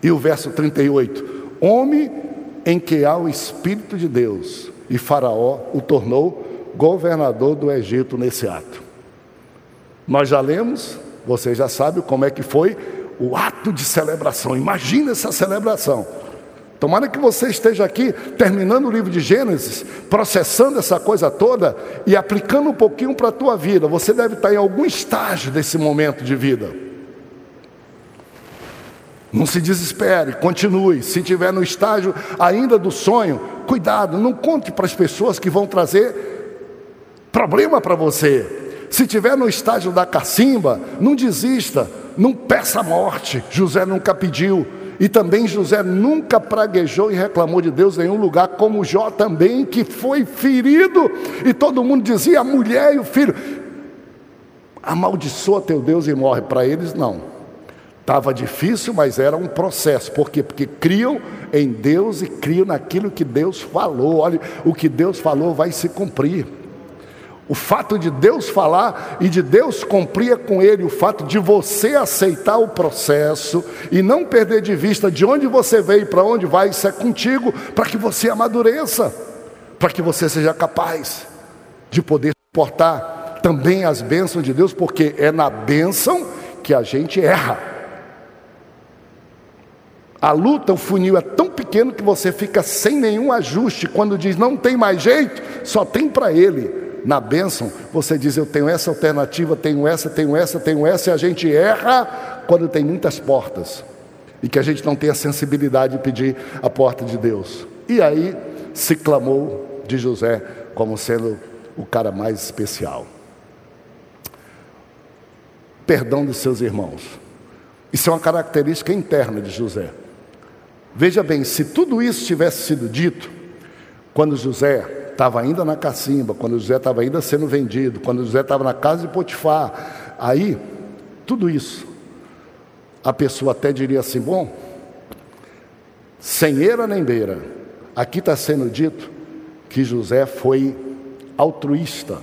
E o verso 38: Homem em que há o Espírito de Deus, e Faraó o tornou governador do Egito nesse ato. Nós já lemos, você já sabe como é que foi o ato de celebração. Imagina essa celebração. Tomara que você esteja aqui terminando o livro de Gênesis, processando essa coisa toda e aplicando um pouquinho para a tua vida. Você deve estar em algum estágio desse momento de vida. Não se desespere, continue. Se estiver no estágio ainda do sonho, cuidado, não conte para as pessoas que vão trazer problema para você. Se estiver no estágio da cacimba, não desista, não peça a morte. José nunca pediu. E também José nunca praguejou e reclamou de Deus em nenhum lugar, como Jó também, que foi ferido, e todo mundo dizia: a mulher e o filho, amaldiçoa teu Deus e morre. Para eles, não. Estava difícil, mas era um processo. Por quê? Porque criam em Deus e criam naquilo que Deus falou. Olha, o que Deus falou vai se cumprir. O fato de Deus falar e de Deus cumprir com ele, o fato de você aceitar o processo e não perder de vista de onde você veio e para onde vai, isso é contigo, para que você amadureça, para que você seja capaz de poder suportar também as bênçãos de Deus, porque é na bênção que a gente erra. A luta, o funil é tão pequeno que você fica sem nenhum ajuste. Quando diz não tem mais jeito, só tem para ele na bênção, você diz: Eu tenho essa alternativa, tenho essa, tenho essa, tenho essa, e a gente erra quando tem muitas portas e que a gente não tem a sensibilidade de pedir a porta de Deus. E aí se clamou de José como sendo o cara mais especial. Perdão dos seus irmãos. Isso é uma característica interna de José. Veja bem, se tudo isso tivesse sido dito quando José estava ainda na cacimba, quando José estava ainda sendo vendido, quando José estava na casa de Potifar, aí, tudo isso, a pessoa até diria assim: bom, sem eira nem beira, aqui está sendo dito que José foi altruísta,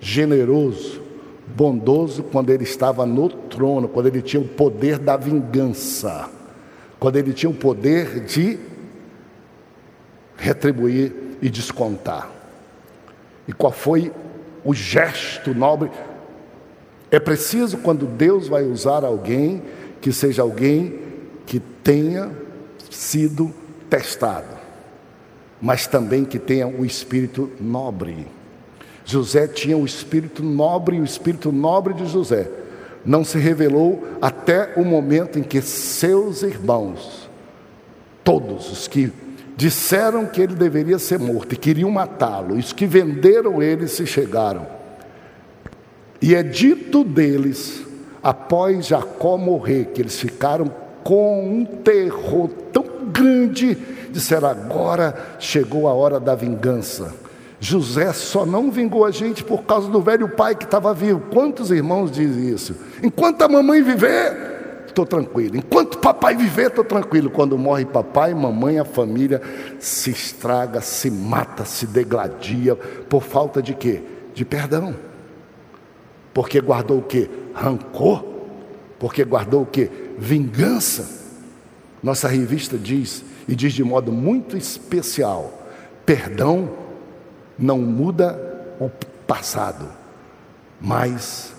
generoso, bondoso quando ele estava no trono, quando ele tinha o poder da vingança, quando ele tinha o poder de retribuir e descontar. E qual foi o gesto nobre? É preciso, quando Deus vai usar alguém, que seja alguém que tenha sido testado, mas também que tenha o um espírito nobre. José tinha o espírito nobre, e o espírito nobre de José não se revelou até o momento em que seus irmãos, todos os que disseram que ele deveria ser morto e queriam matá-lo. Os que venderam ele se chegaram. E é dito deles, após Jacó morrer, que eles ficaram com um terror tão grande, disseram: agora chegou a hora da vingança. José só não vingou a gente por causa do velho pai que estava vivo. Quantos irmãos dizem isso? Enquanto a mamãe viver, estou tranquilo. Enquanto papai viver, estou tranquilo. Quando morre papai, mamãe, a família se estraga, se mata, se degladia por falta de quê? De perdão. Porque guardou o quê? Rancor. Porque guardou o quê? Vingança. Nossa revista diz, e diz de modo muito especial: perdão não muda o passado, mas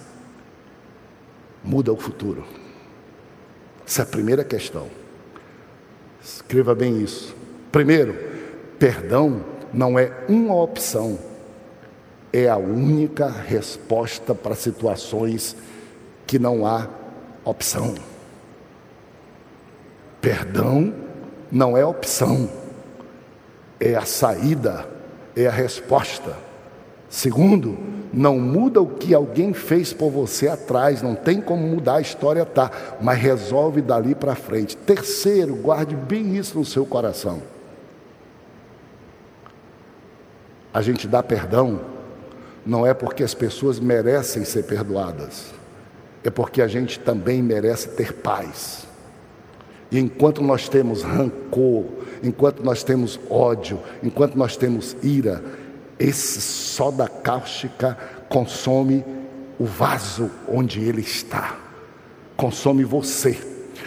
muda o futuro. Essa é a primeira questão. Escreva bem isso. Primeiro, perdão não é uma opção, é a única resposta para situações que não há opção. Perdão não é opção, é a saída, é a resposta. Segundo, não muda o que alguém fez por você atrás, não tem como mudar a história, tá, mas resolve dali para frente. Terceiro, guarde bem isso no seu coração. A gente dá perdão não é porque as pessoas merecem ser perdoadas, é porque a gente também merece ter paz. E enquanto nós temos rancor, enquanto nós temos ódio, enquanto nós temos ira, esse soda cáustica consome o vaso onde ele está, consome você.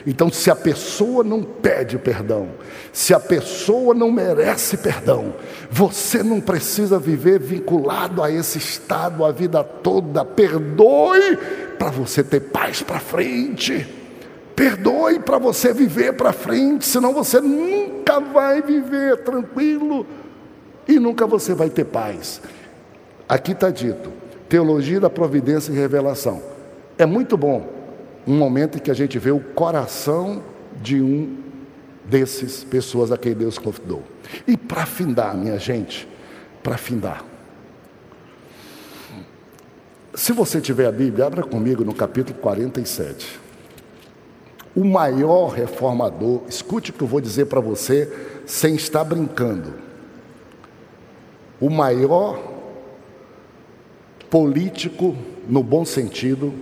Então, se a pessoa não pede perdão, se a pessoa não merece perdão, você não precisa viver vinculado a esse estado a vida toda. Perdoe para você ter paz para frente. Perdoe para você viver para frente, senão você nunca vai viver tranquilo e nunca você vai ter paz. Aqui está dito: teologia da providência e revelação. É muito bom um momento em que a gente vê o coração de um desses pessoas a quem Deus convidou. E para findar, minha gente, para findar. Se você tiver a Bíblia, abra comigo no capítulo 47 o maior reformador, escute o que eu vou dizer para você, sem estar brincando. O maior político, no bom sentido,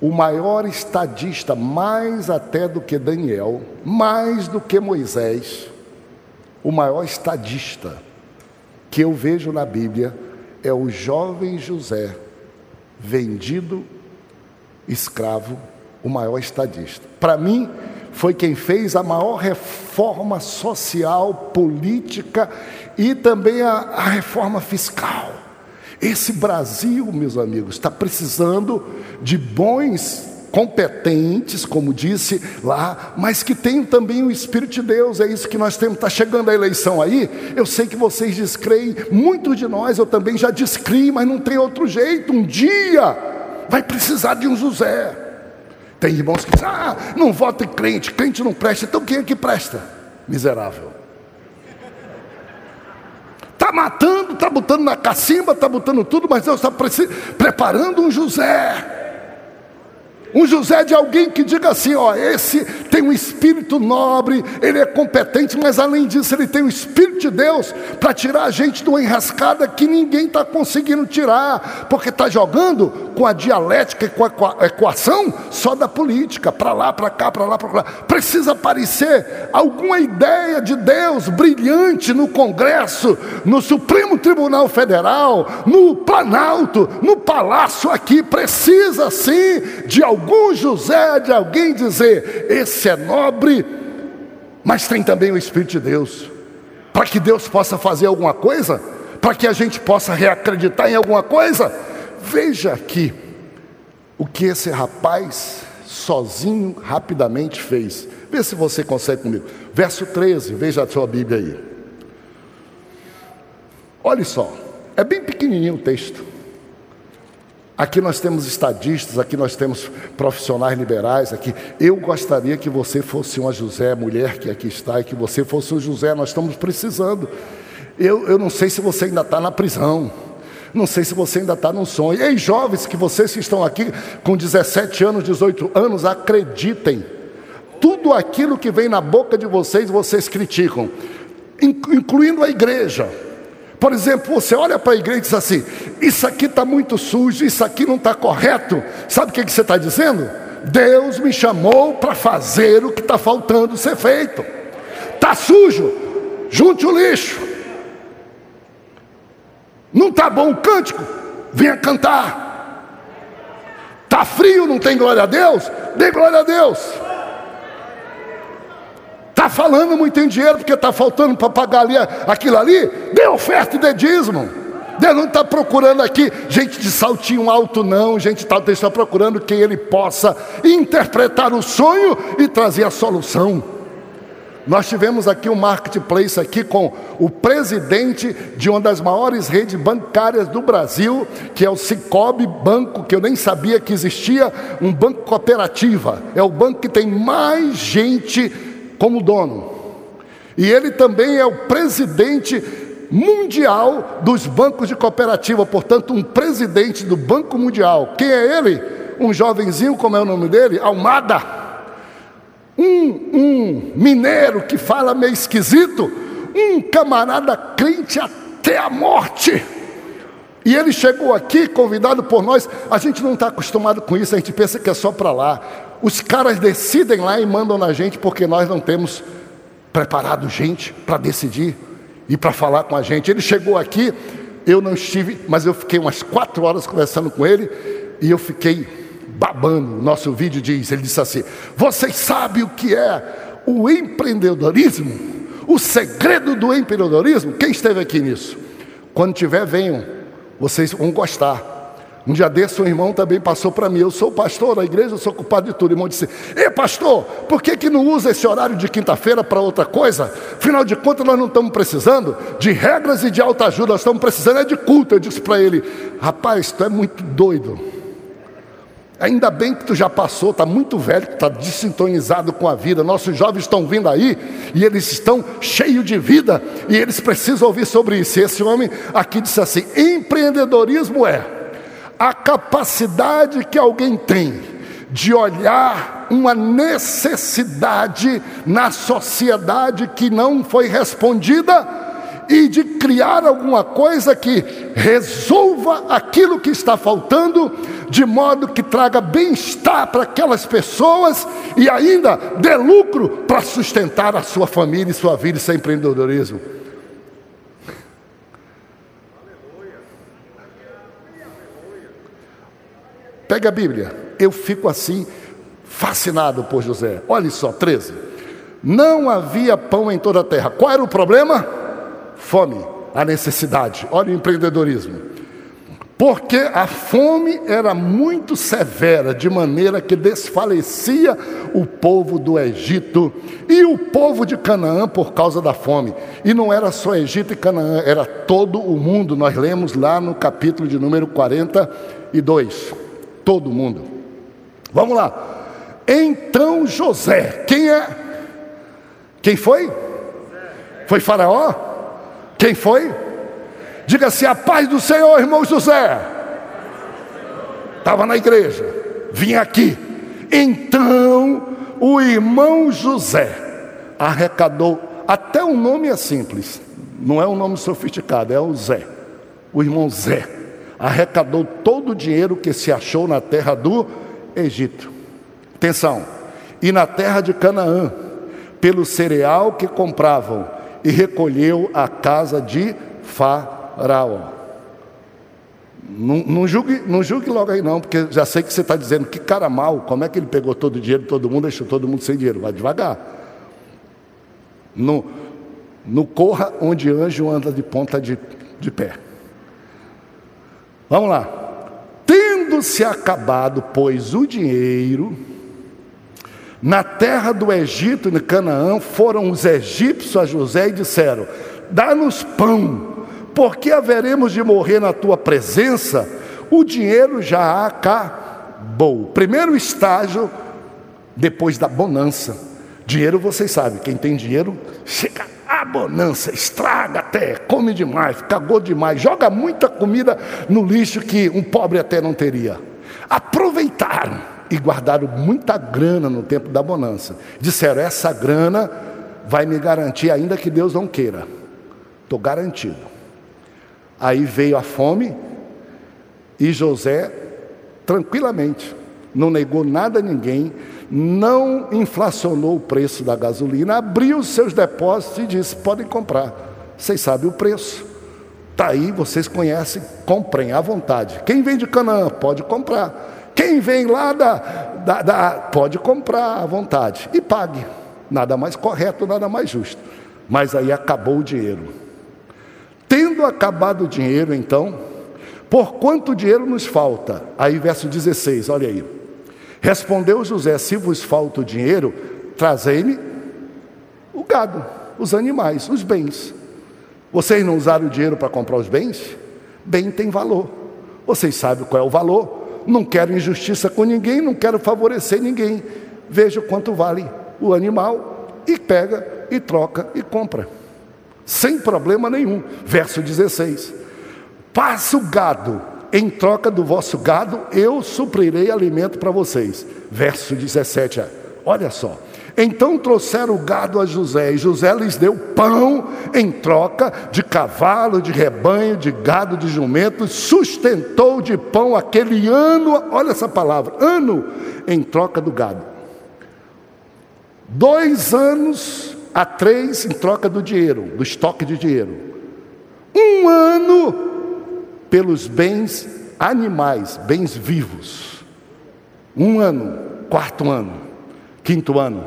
o maior estadista, mais até do que Daniel, mais do que Moisés, o maior estadista que eu vejo na Bíblia é o jovem José, vendido escravo o maior estadista. Para mim, foi quem fez a maior reforma social, política e também a, a reforma fiscal. Esse Brasil, meus amigos, está precisando de bons competentes, como disse lá, mas que tenham também o Espírito de Deus. É isso que nós temos. Está chegando a eleição aí. Eu sei que vocês descreem, muitos de nós eu também já descreio, mas não tem outro jeito. Um dia vai precisar de um José. Tem irmãos que dizem, ah, não vota em crente, crente não presta. Então quem é que presta? Miserável. Está matando, está botando na cacimba, está botando tudo, mas Deus está preparando um José um José de alguém que diga assim: ó, esse tem um espírito nobre, ele é competente, mas além disso, ele tem o espírito de Deus para tirar a gente de uma enrascada que ninguém está conseguindo tirar, porque está jogando com a dialética e com a equação só da política, para lá, para cá, para lá, para lá. Precisa aparecer alguma ideia de Deus brilhante no Congresso, no Supremo Tribunal Federal, no Planalto, no Palácio aqui. Precisa sim de algum algum José de alguém dizer: esse é nobre, mas tem também o Espírito de Deus, para que Deus possa fazer alguma coisa, para que a gente possa reacreditar em alguma coisa. Veja aqui o que esse rapaz sozinho rapidamente fez. Vê se você consegue comigo. Verso 13, veja a sua Bíblia aí. Olha só, é bem pequenininho o texto. Aqui nós temos estadistas, aqui nós temos profissionais liberais. Aqui eu gostaria que você fosse uma José, mulher que aqui está, e que você fosse um José. Nós estamos precisando. Eu, eu não sei se você ainda está na prisão. Não sei se você ainda está num sonho. Ei, jovens, que vocês que estão aqui com 17 anos, 18 anos, acreditem. Tudo aquilo que vem na boca de vocês, vocês criticam, incluindo a igreja. Por exemplo, você olha para a igreja e diz assim: Isso aqui está muito sujo, isso aqui não está correto. Sabe o que, que você está dizendo? Deus me chamou para fazer o que está faltando ser feito. Está sujo, junte o lixo. Não está bom o cântico, venha cantar. Está frio, não tem glória a Deus? Dê glória a Deus. Está falando muito em dinheiro porque está faltando para pagar ali, aquilo ali? Dê oferta e dê dízimo. Deus não está procurando aqui gente de saltinho alto, não. Gente está tá procurando quem ele possa interpretar o sonho e trazer a solução. Nós tivemos aqui um marketplace aqui com o presidente de uma das maiores redes bancárias do Brasil, que é o Cicobi Banco, que eu nem sabia que existia, um banco cooperativa. É o banco que tem mais gente como dono. E ele também é o presidente mundial dos bancos de cooperativa, portanto, um presidente do Banco Mundial. Quem é ele? Um jovenzinho, como é o nome dele? Almada. Um, um mineiro que fala meio esquisito, um camarada crente até a morte. E ele chegou aqui, convidado por nós. A gente não está acostumado com isso, a gente pensa que é só para lá. Os caras decidem lá e mandam na gente porque nós não temos preparado gente para decidir e para falar com a gente. Ele chegou aqui, eu não estive, mas eu fiquei umas quatro horas conversando com ele e eu fiquei babando. O nosso vídeo diz: ele disse assim: Vocês sabem o que é o empreendedorismo? O segredo do empreendedorismo? Quem esteve aqui nisso? Quando tiver, venham, vocês vão gostar. Um dia desse, um irmão também passou para mim. Eu sou pastor da igreja, eu sou culpado de tudo. O irmão disse: Ei, pastor, por que, que não usa esse horário de quinta-feira para outra coisa? Afinal de contas, nós não estamos precisando de regras e de alta ajuda, nós estamos precisando é de culto. Eu disse para ele: Rapaz, tu é muito doido. Ainda bem que tu já passou, está muito velho, está desintonizado com a vida. Nossos jovens estão vindo aí e eles estão cheios de vida e eles precisam ouvir sobre isso. E esse homem aqui disse assim: empreendedorismo é a capacidade que alguém tem de olhar uma necessidade na sociedade que não foi respondida e de criar alguma coisa que resolva aquilo que está faltando, de modo que traga bem-estar para aquelas pessoas e ainda dê lucro para sustentar a sua família e sua vida e seu empreendedorismo. Pega a Bíblia, eu fico assim, fascinado por José. Olha só, 13. Não havia pão em toda a terra. Qual era o problema? Fome, a necessidade. Olha o empreendedorismo. Porque a fome era muito severa, de maneira que desfalecia o povo do Egito e o povo de Canaã por causa da fome. E não era só Egito e Canaã, era todo o mundo. Nós lemos lá no capítulo de número 42. Todo mundo. Vamos lá. Então José, quem é? Quem foi? Foi Faraó? Quem foi? Diga assim: a paz do Senhor, irmão José. Estava na igreja, vim aqui. Então o irmão José arrecadou, até o nome é simples, não é um nome sofisticado, é o Zé. O irmão Zé arrecadou todo o dinheiro que se achou na terra do Egito. Atenção, e na terra de Canaã, pelo cereal que compravam e recolheu a casa de Faraó. Não, não, julgue, não julgue logo aí não, porque já sei que você está dizendo que cara mal, como é que ele pegou todo o dinheiro de todo mundo, deixou todo mundo sem dinheiro? Vai devagar. No, no corra onde anjo anda de ponta de, de pé. Vamos lá. Tendo-se acabado, pois, o dinheiro, na terra do Egito, em Canaã, foram os egípcios a José e disseram: Dá-nos pão, porque haveremos de morrer na tua presença. O dinheiro já acabou. Primeiro estágio, depois da bonança. Dinheiro, vocês sabem, quem tem dinheiro chega a bonança, estraga até, come demais, cagou demais, joga muita comida no lixo que um pobre até não teria. Aproveitaram e guardaram muita grana no tempo da bonança. Disseram: essa grana vai me garantir, ainda que Deus não queira. Estou garantido. Aí veio a fome e José, tranquilamente, não negou nada a ninguém, não inflacionou o preço da gasolina, abriu os seus depósitos e disse: podem comprar. Vocês sabem o preço. Está aí, vocês conhecem, comprem à vontade. Quem vem de Canaã, pode comprar. Quem vem lá da, da, da, pode comprar à vontade e pague. Nada mais correto, nada mais justo. Mas aí acabou o dinheiro. Tendo acabado o dinheiro, então, por quanto dinheiro nos falta? Aí, verso 16, olha aí. Respondeu José: Se vos falta o dinheiro, trazei-me o gado, os animais, os bens. Vocês não usaram o dinheiro para comprar os bens? Bem tem valor. Vocês sabem qual é o valor? não quero injustiça com ninguém, não quero favorecer ninguém. Veja quanto vale o animal e pega e troca e compra. Sem problema nenhum. Verso 16: Passa o gado, em troca do vosso gado, eu suprirei alimento para vocês. Verso 17, olha só. Então trouxeram o gado a José, e José lhes deu pão em troca de cavalo, de rebanho, de gado, de jumento, sustentou de pão aquele ano, olha essa palavra, ano, em troca do gado. Dois anos a três em troca do dinheiro, do estoque de dinheiro. Um ano pelos bens animais, bens vivos. Um ano, quarto ano, quinto ano.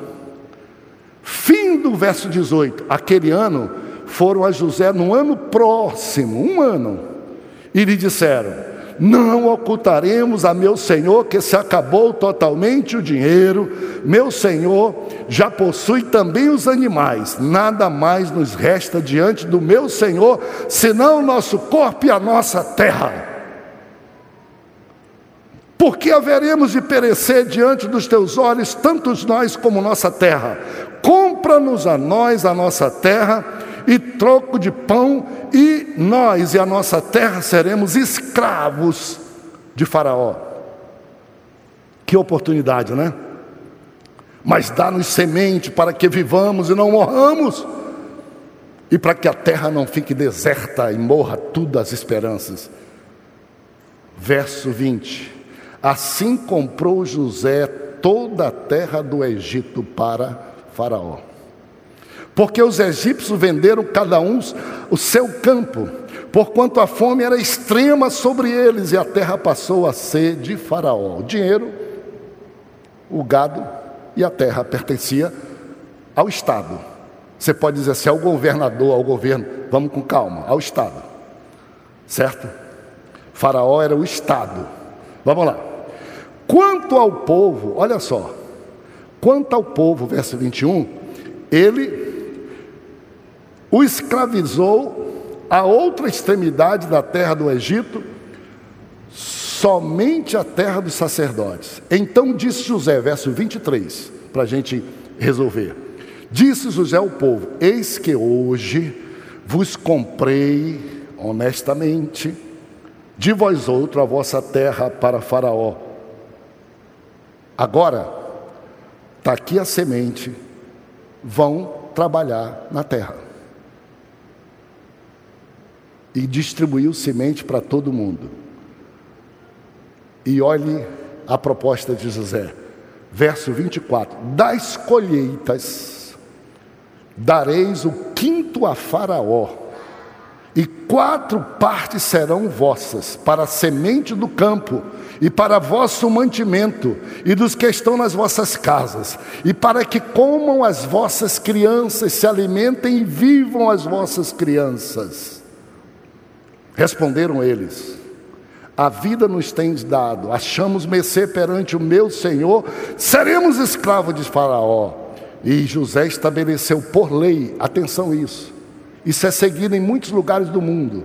Fim do verso 18. Aquele ano foram a José no ano próximo, um ano, e lhe disseram: Não ocultaremos a meu senhor que se acabou totalmente o dinheiro, meu senhor já possui também os animais, nada mais nos resta diante do meu senhor, senão o nosso corpo e a nossa terra. Porque haveremos de perecer diante dos teus olhos, tantos nós como nossa terra. Compra-nos a nós a nossa terra e troco de pão, e nós e a nossa terra seremos escravos de Faraó. Que oportunidade, né? Mas dá-nos semente para que vivamos e não morramos, e para que a terra não fique deserta e morra tudo as esperanças. Verso 20: Assim comprou José toda a terra do Egito para Faraó. Porque os egípcios venderam cada um o seu campo, porquanto a fome era extrema sobre eles e a terra passou a ser de Faraó. O dinheiro, o gado e a terra pertencia ao Estado. Você pode dizer assim, ao governador, ao governo, vamos com calma, ao Estado. Certo? Faraó era o Estado. Vamos lá. Quanto ao povo, olha só. Quanto ao povo, verso 21, ele o escravizou a outra extremidade da terra do Egito, somente a terra dos sacerdotes. Então disse José, verso 23, para a gente resolver. Disse José ao povo: Eis que hoje vos comprei honestamente de vós outro a vossa terra para Faraó. Agora, está aqui a semente, vão trabalhar na terra e distribuiu semente para todo mundo. E olhe a proposta de José, verso 24: Das colheitas dareis o quinto a Faraó, e quatro partes serão vossas, para a semente do campo, e para vosso mantimento, e dos que estão nas vossas casas, e para que comam as vossas crianças, se alimentem e vivam as vossas crianças. Responderam eles: A vida nos tens dado, achamos mercê perante o meu Senhor, seremos escravos de Faraó. E José estabeleceu por lei, atenção isso, isso é seguido em muitos lugares do mundo.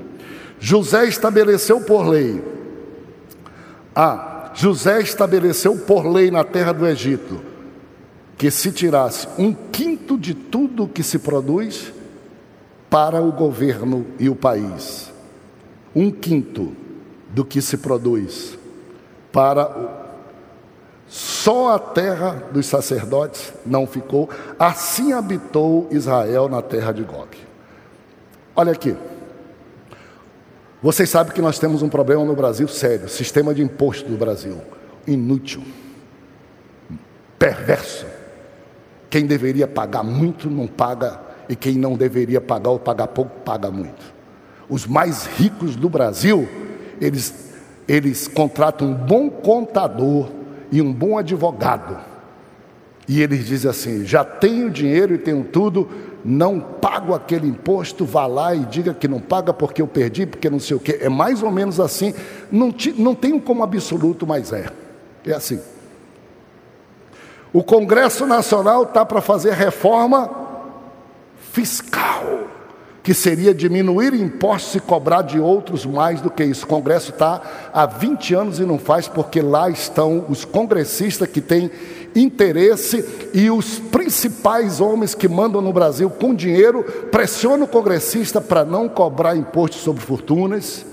José estabeleceu por lei. Ah, José estabeleceu por lei na terra do Egito que se tirasse um quinto de tudo que se produz para o governo e o país um quinto do que se produz para só a terra dos sacerdotes não ficou, assim habitou Israel na terra de Gog. Olha aqui. Vocês sabem que nós temos um problema no Brasil sério, sistema de imposto do Brasil, inútil, perverso. Quem deveria pagar muito não paga e quem não deveria pagar ou pagar pouco paga muito os mais ricos do Brasil, eles, eles contratam um bom contador e um bom advogado. E eles dizem assim: já tenho dinheiro e tenho tudo, não pago aquele imposto, vá lá e diga que não paga porque eu perdi, porque não sei o quê. É mais ou menos assim, não, te, não tenho como absoluto, mas é. É assim. O Congresso Nacional está para fazer reforma fiscal que seria diminuir impostos e cobrar de outros mais do que isso. O Congresso está há 20 anos e não faz, porque lá estão os congressistas que têm interesse e os principais homens que mandam no Brasil com dinheiro pressionam o congressista para não cobrar imposto sobre fortunas.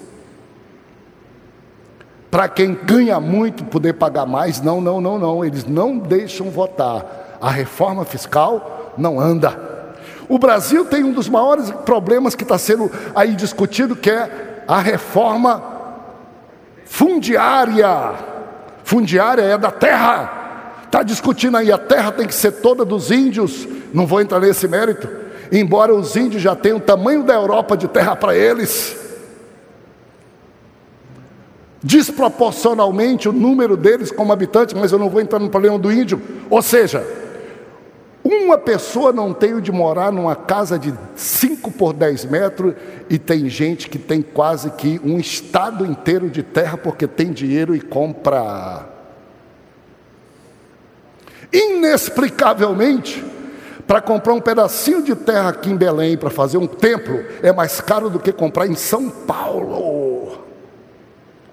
Para quem ganha muito poder pagar mais, não, não, não, não, eles não deixam votar. A reforma fiscal não anda. O Brasil tem um dos maiores problemas que está sendo aí discutido, que é a reforma fundiária. Fundiária é da terra. está discutindo aí, a terra tem que ser toda dos índios, não vou entrar nesse mérito, embora os índios já tenham o tamanho da Europa de terra para eles. Desproporcionalmente o número deles como habitantes, mas eu não vou entrar no problema do índio. Ou seja, uma pessoa não tem de morar numa casa de 5 por 10 metros e tem gente que tem quase que um estado inteiro de terra porque tem dinheiro e compra. Inexplicavelmente, para comprar um pedacinho de terra aqui em Belém para fazer um templo é mais caro do que comprar em São Paulo.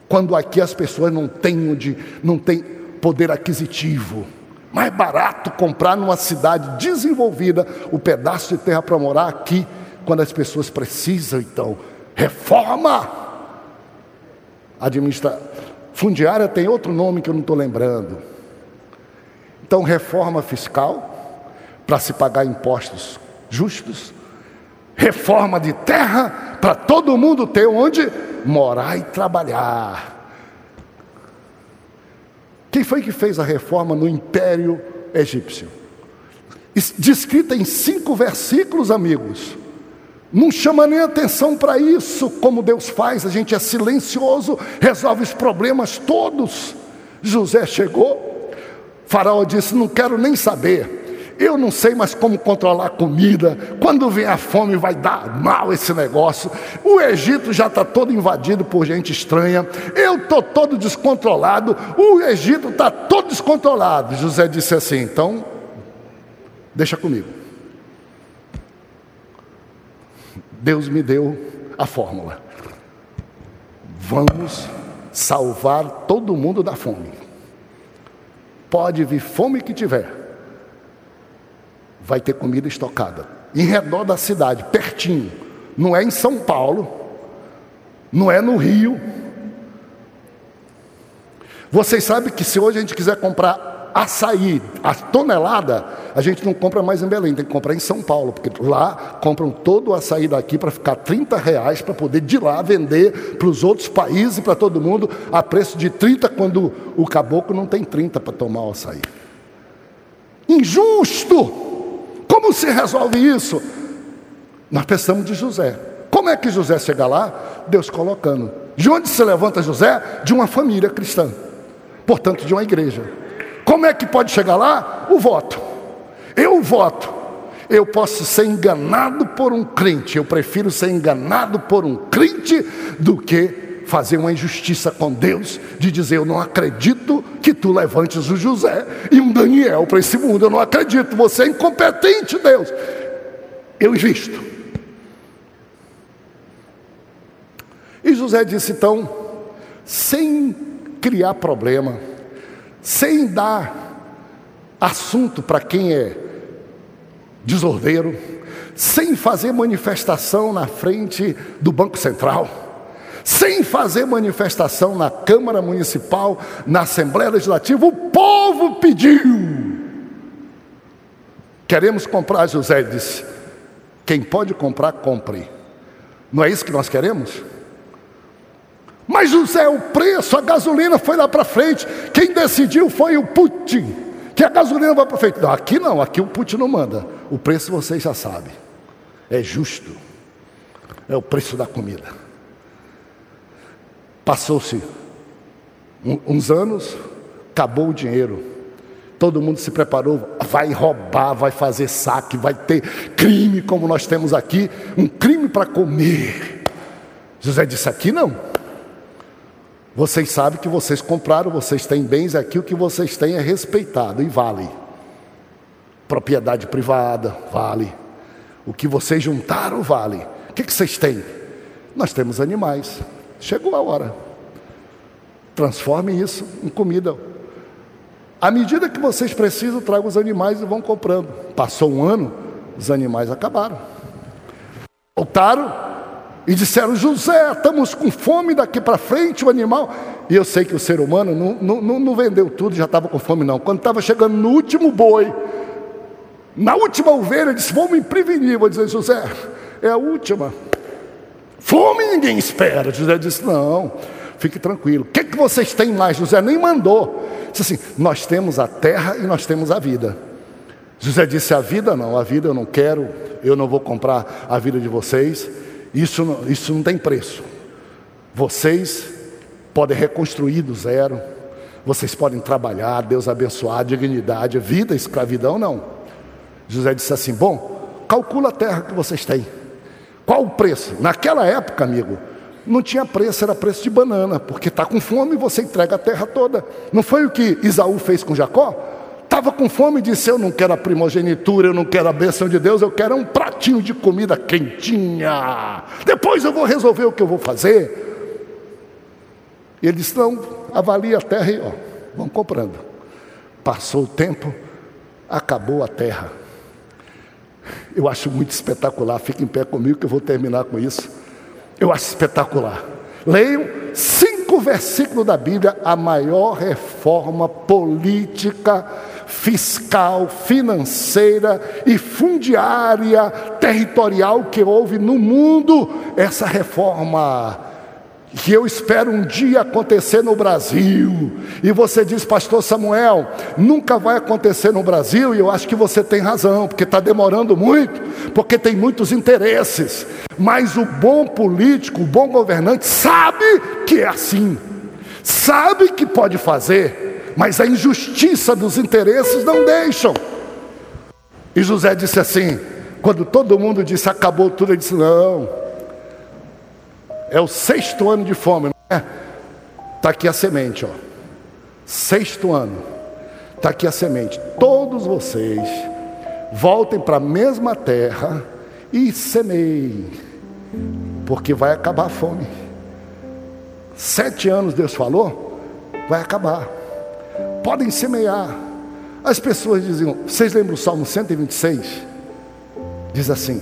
Quando aqui as pessoas não têm, onde, não têm poder aquisitivo. Mais barato comprar numa cidade desenvolvida o pedaço de terra para morar aqui, quando as pessoas precisam, então. Reforma! Administra... Fundiária tem outro nome que eu não estou lembrando. Então, reforma fiscal, para se pagar impostos justos. Reforma de terra, para todo mundo ter onde morar e trabalhar. Quem foi que fez a reforma no Império Egípcio? Descrita em cinco versículos, amigos. Não chama nem atenção para isso, como Deus faz, a gente é silencioso, resolve os problemas todos. José chegou, Faraó disse: Não quero nem saber. Eu não sei mais como controlar a comida. Quando vem a fome, vai dar mal esse negócio. O Egito já está todo invadido por gente estranha. Eu estou todo descontrolado. O Egito está todo descontrolado. José disse assim: então, deixa comigo. Deus me deu a fórmula. Vamos salvar todo mundo da fome. Pode vir fome que tiver vai ter comida estocada. Em redor da cidade, pertinho. Não é em São Paulo, não é no Rio. Vocês sabem que se hoje a gente quiser comprar açaí, a tonelada, a gente não compra mais em Belém, tem que comprar em São Paulo, porque lá compram todo o açaí daqui para ficar 30 reais para poder de lá vender para os outros países e para todo mundo a preço de 30, quando o caboclo não tem 30 para tomar o açaí. Injusto! Como se resolve isso? Nós pensamos de José. Como é que José chega lá? Deus colocando. De onde se levanta José? De uma família cristã, portanto, de uma igreja. Como é que pode chegar lá? O voto. Eu voto. Eu posso ser enganado por um crente. Eu prefiro ser enganado por um crente do que fazer uma injustiça com Deus, de dizer: Eu não acredito que tu levantes o José e um Daniel para esse mundo, eu não acredito, você é incompetente, Deus. Eu invisto. E José disse então, sem criar problema, sem dar assunto para quem é desordeiro, sem fazer manifestação na frente do Banco Central sem fazer manifestação na Câmara Municipal, na Assembleia Legislativa, o povo pediu. Queremos comprar, José disse. Quem pode comprar, compre. Não é isso que nós queremos? Mas José, o preço, a gasolina foi lá para frente. Quem decidiu foi o Putin, que a gasolina vai para frente. Não, aqui não, aqui o Putin não manda. O preço vocês já sabem. É justo. É o preço da comida. Passou-se uns anos, acabou o dinheiro. Todo mundo se preparou, vai roubar, vai fazer saque, vai ter crime como nós temos aqui, um crime para comer. José disse: aqui não. Vocês sabem que vocês compraram, vocês têm bens aqui, o que vocês têm é respeitado e vale. Propriedade privada, vale. O que vocês juntaram, vale. O que, que vocês têm? Nós temos animais. Chegou a hora. Transforme isso em comida. À medida que vocês precisam, tragam os animais e vão comprando. Passou um ano, os animais acabaram. Voltaram e disseram: José, estamos com fome daqui para frente, o animal. E eu sei que o ser humano não, não, não vendeu tudo, já estava com fome, não. Quando estava chegando no último boi, na última ovelha, disse: Vamos me prevenir. Vou dizer: José, é a última. Fome ninguém espera. José disse: Não, fique tranquilo. O que, que vocês têm mais? José nem mandou. Disse assim: Nós temos a terra e nós temos a vida. José disse: A vida não, a vida eu não quero, eu não vou comprar a vida de vocês. Isso não, isso não tem preço. Vocês podem reconstruir do zero, vocês podem trabalhar, Deus abençoar, dignidade, vida, escravidão, não. José disse assim: Bom, calcula a terra que vocês têm. Qual o preço? Naquela época, amigo, não tinha preço, era preço de banana, porque está com fome e você entrega a terra toda. Não foi o que Isaú fez com Jacó? Estava com fome e disse: Eu não quero a primogenitura, eu não quero a bênção de Deus, eu quero um pratinho de comida quentinha. Depois eu vou resolver o que eu vou fazer. E ele disse: Não, avalie a terra e ó, vão comprando. Passou o tempo, acabou a terra. Eu acho muito espetacular, fique em pé comigo que eu vou terminar com isso. Eu acho espetacular. Leiam cinco versículos da Bíblia, a maior reforma política fiscal, financeira e fundiária territorial que houve no mundo, essa reforma que eu espero um dia acontecer no Brasil. E você diz, Pastor Samuel, nunca vai acontecer no Brasil, e eu acho que você tem razão, porque está demorando muito, porque tem muitos interesses. Mas o bom político, o bom governante, sabe que é assim, sabe que pode fazer mas a injustiça dos interesses não deixam. E José disse assim: quando todo mundo disse acabou tudo, ele disse: não, é o sexto ano de fome, não é? Está aqui a semente, ó. Sexto ano, está aqui a semente. Todos vocês voltem para a mesma terra e semeiem, porque vai acabar a fome. Sete anos Deus falou, vai acabar podem semear. As pessoas diziam, vocês lembram o Salmo 126? Diz assim: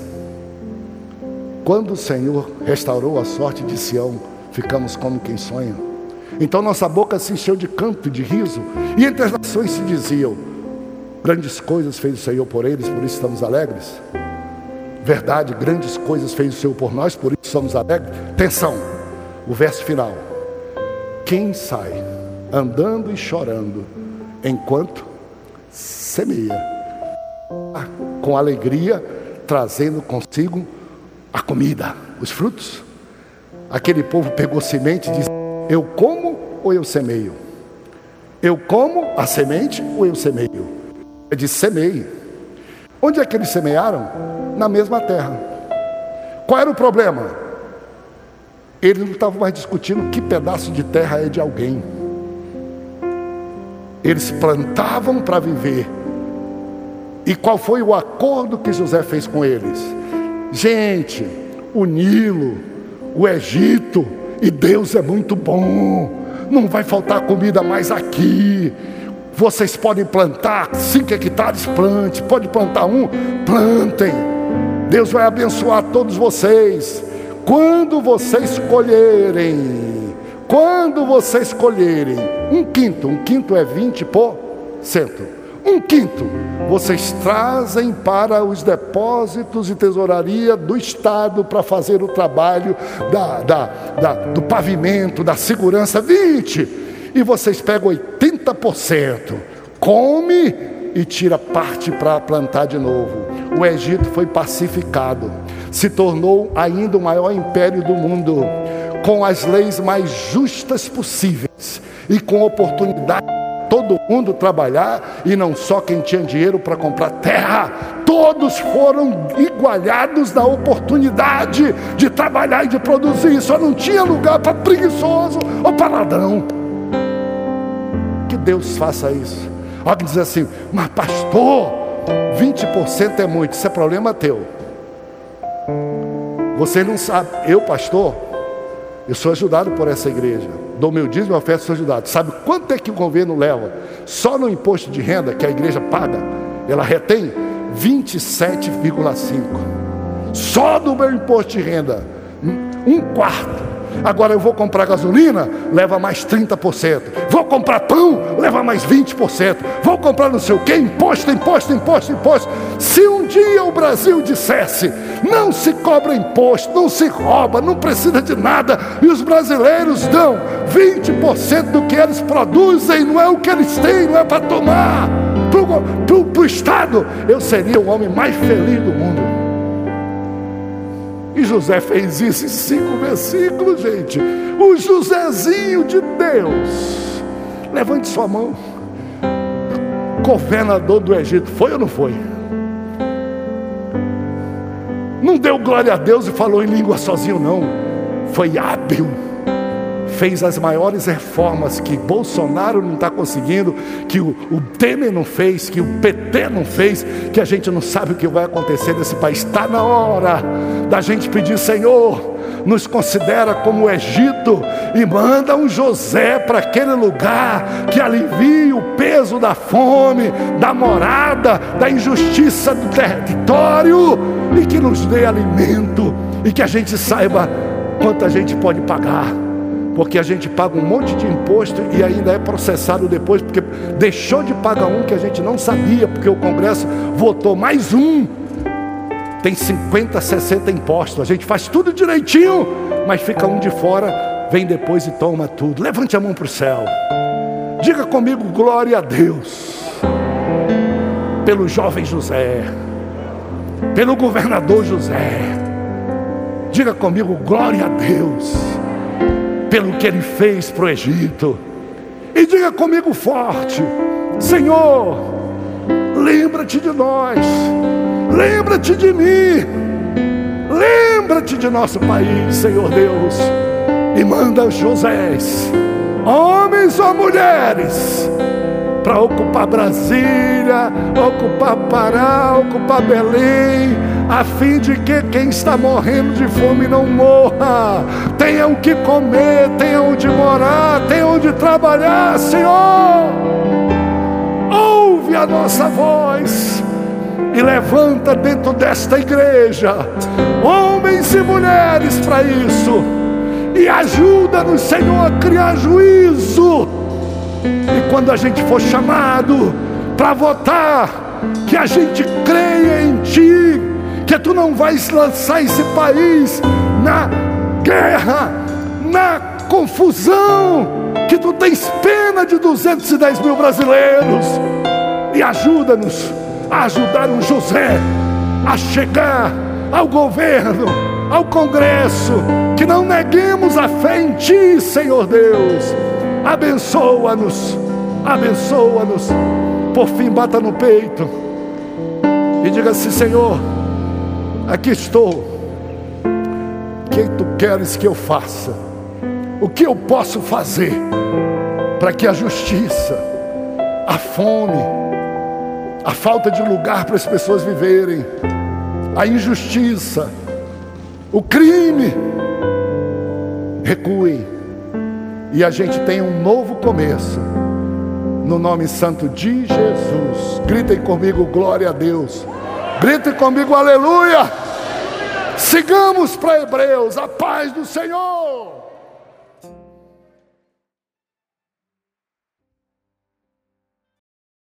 Quando o Senhor restaurou a sorte de Sião, ficamos como quem sonha. Então nossa boca se encheu de canto e de riso, e entre as nações se diziam: Grandes coisas fez o Senhor por eles, por isso estamos alegres. Verdade, grandes coisas fez o Senhor por nós, por isso somos alegres. Atenção, o verso final. Quem sai andando e chorando, enquanto semeia, com alegria, trazendo consigo a comida, os frutos. Aquele povo pegou semente e disse: Eu como ou eu semeio? Eu como a semente ou eu semeio? Ele disse: Semeie. Onde é que eles semearam? Na mesma terra. Qual era o problema? Eles não estavam mais discutindo que pedaço de terra é de alguém. Eles plantavam para viver. E qual foi o acordo que José fez com eles? Gente, o Nilo, o Egito, e Deus é muito bom. Não vai faltar comida mais aqui. Vocês podem plantar cinco hectares, plante. Pode plantar um, plantem. Deus vai abençoar todos vocês. Quando vocês colherem, quando vocês colherem um quinto, um quinto é 20%, um quinto vocês trazem para os depósitos de tesouraria do Estado para fazer o trabalho da, da, da, do pavimento, da segurança, 20%, e vocês pegam 80%, come e tira parte para plantar de novo. O Egito foi pacificado, se tornou ainda o maior império do mundo com as leis mais justas possíveis e com oportunidade todo mundo trabalhar e não só quem tinha dinheiro para comprar terra, todos foram igualados na oportunidade de trabalhar e de produzir, só não tinha lugar para preguiçoso ou para ladrão. Que Deus faça isso. Alguém diz assim, mas pastor, 20% é muito, isso é problema teu. Você não sabe, eu pastor, eu sou ajudado por essa igreja. Dou meu dízimo, oferta, sou ajudado. Sabe quanto é que o governo leva? Só no imposto de renda que a igreja paga, ela retém 27,5. Só do meu imposto de renda, um quarto. Agora eu vou comprar gasolina, leva mais 30%. Vou comprar pão, leva mais 20%. Vou comprar não sei o que, imposto, imposto, imposto, imposto. Se um dia o Brasil dissesse, não se cobra imposto, não se rouba, não precisa de nada, e os brasileiros dão 20% do que eles produzem, não é o que eles têm, não é para tomar. Para o Estado, eu seria o homem mais feliz do mundo. E José fez isso em cinco versículos, gente. O Josézinho de Deus. Levante sua mão. Governador do Egito, foi ou não foi? Não deu glória a Deus e falou em língua sozinho, não. Foi hábil. Fez as maiores reformas que Bolsonaro não está conseguindo, que o, o Temer não fez, que o PT não fez, que a gente não sabe o que vai acontecer nesse país. Está na hora da gente pedir, Senhor, nos considera como o Egito e manda um José para aquele lugar que alivie o peso da fome, da morada, da injustiça do território e que nos dê alimento e que a gente saiba quanto a gente pode pagar. Porque a gente paga um monte de imposto e ainda é processado depois, porque deixou de pagar um que a gente não sabia, porque o Congresso votou mais um tem 50, 60 impostos. A gente faz tudo direitinho, mas fica um de fora, vem depois e toma tudo. Levante a mão para o céu. Diga comigo, glória a Deus. Pelo jovem José, pelo governador José. Diga comigo, glória a Deus, pelo que ele fez para o Egito. E diga comigo forte: Senhor, lembra-te de nós Lembra-te de mim. Lembra-te de nosso país, Senhor Deus. E manda Josés, homens ou mulheres, para ocupar Brasília, ocupar Pará, ocupar Belém, a fim de que quem está morrendo de fome não morra, tenha o que comer, tenha onde morar, tenha onde trabalhar, Senhor. Ouve a nossa voz e levanta dentro desta igreja homens e mulheres para isso. E ajuda-nos, Senhor, a criar juízo. E quando a gente for chamado para votar, que a gente creia em Ti, que Tu não vais lançar esse país na guerra, na confusão, que Tu tens pena de 210 mil brasileiros. E ajuda-nos a ajudar o José a chegar ao governo, ao Congresso, que não neguemos a fé em Ti, Senhor Deus. Abençoa-nos, abençoa-nos. Por fim, bata no peito e diga assim: Senhor, aqui estou. O que tu queres que eu faça? O que eu posso fazer para que a justiça, a fome, a falta de lugar para as pessoas viverem, a injustiça, o crime. Recuem e a gente tem um novo começo. No nome santo de Jesus. Gritem comigo, glória a Deus. Gritem comigo, aleluia. Sigamos para Hebreus, a paz do Senhor.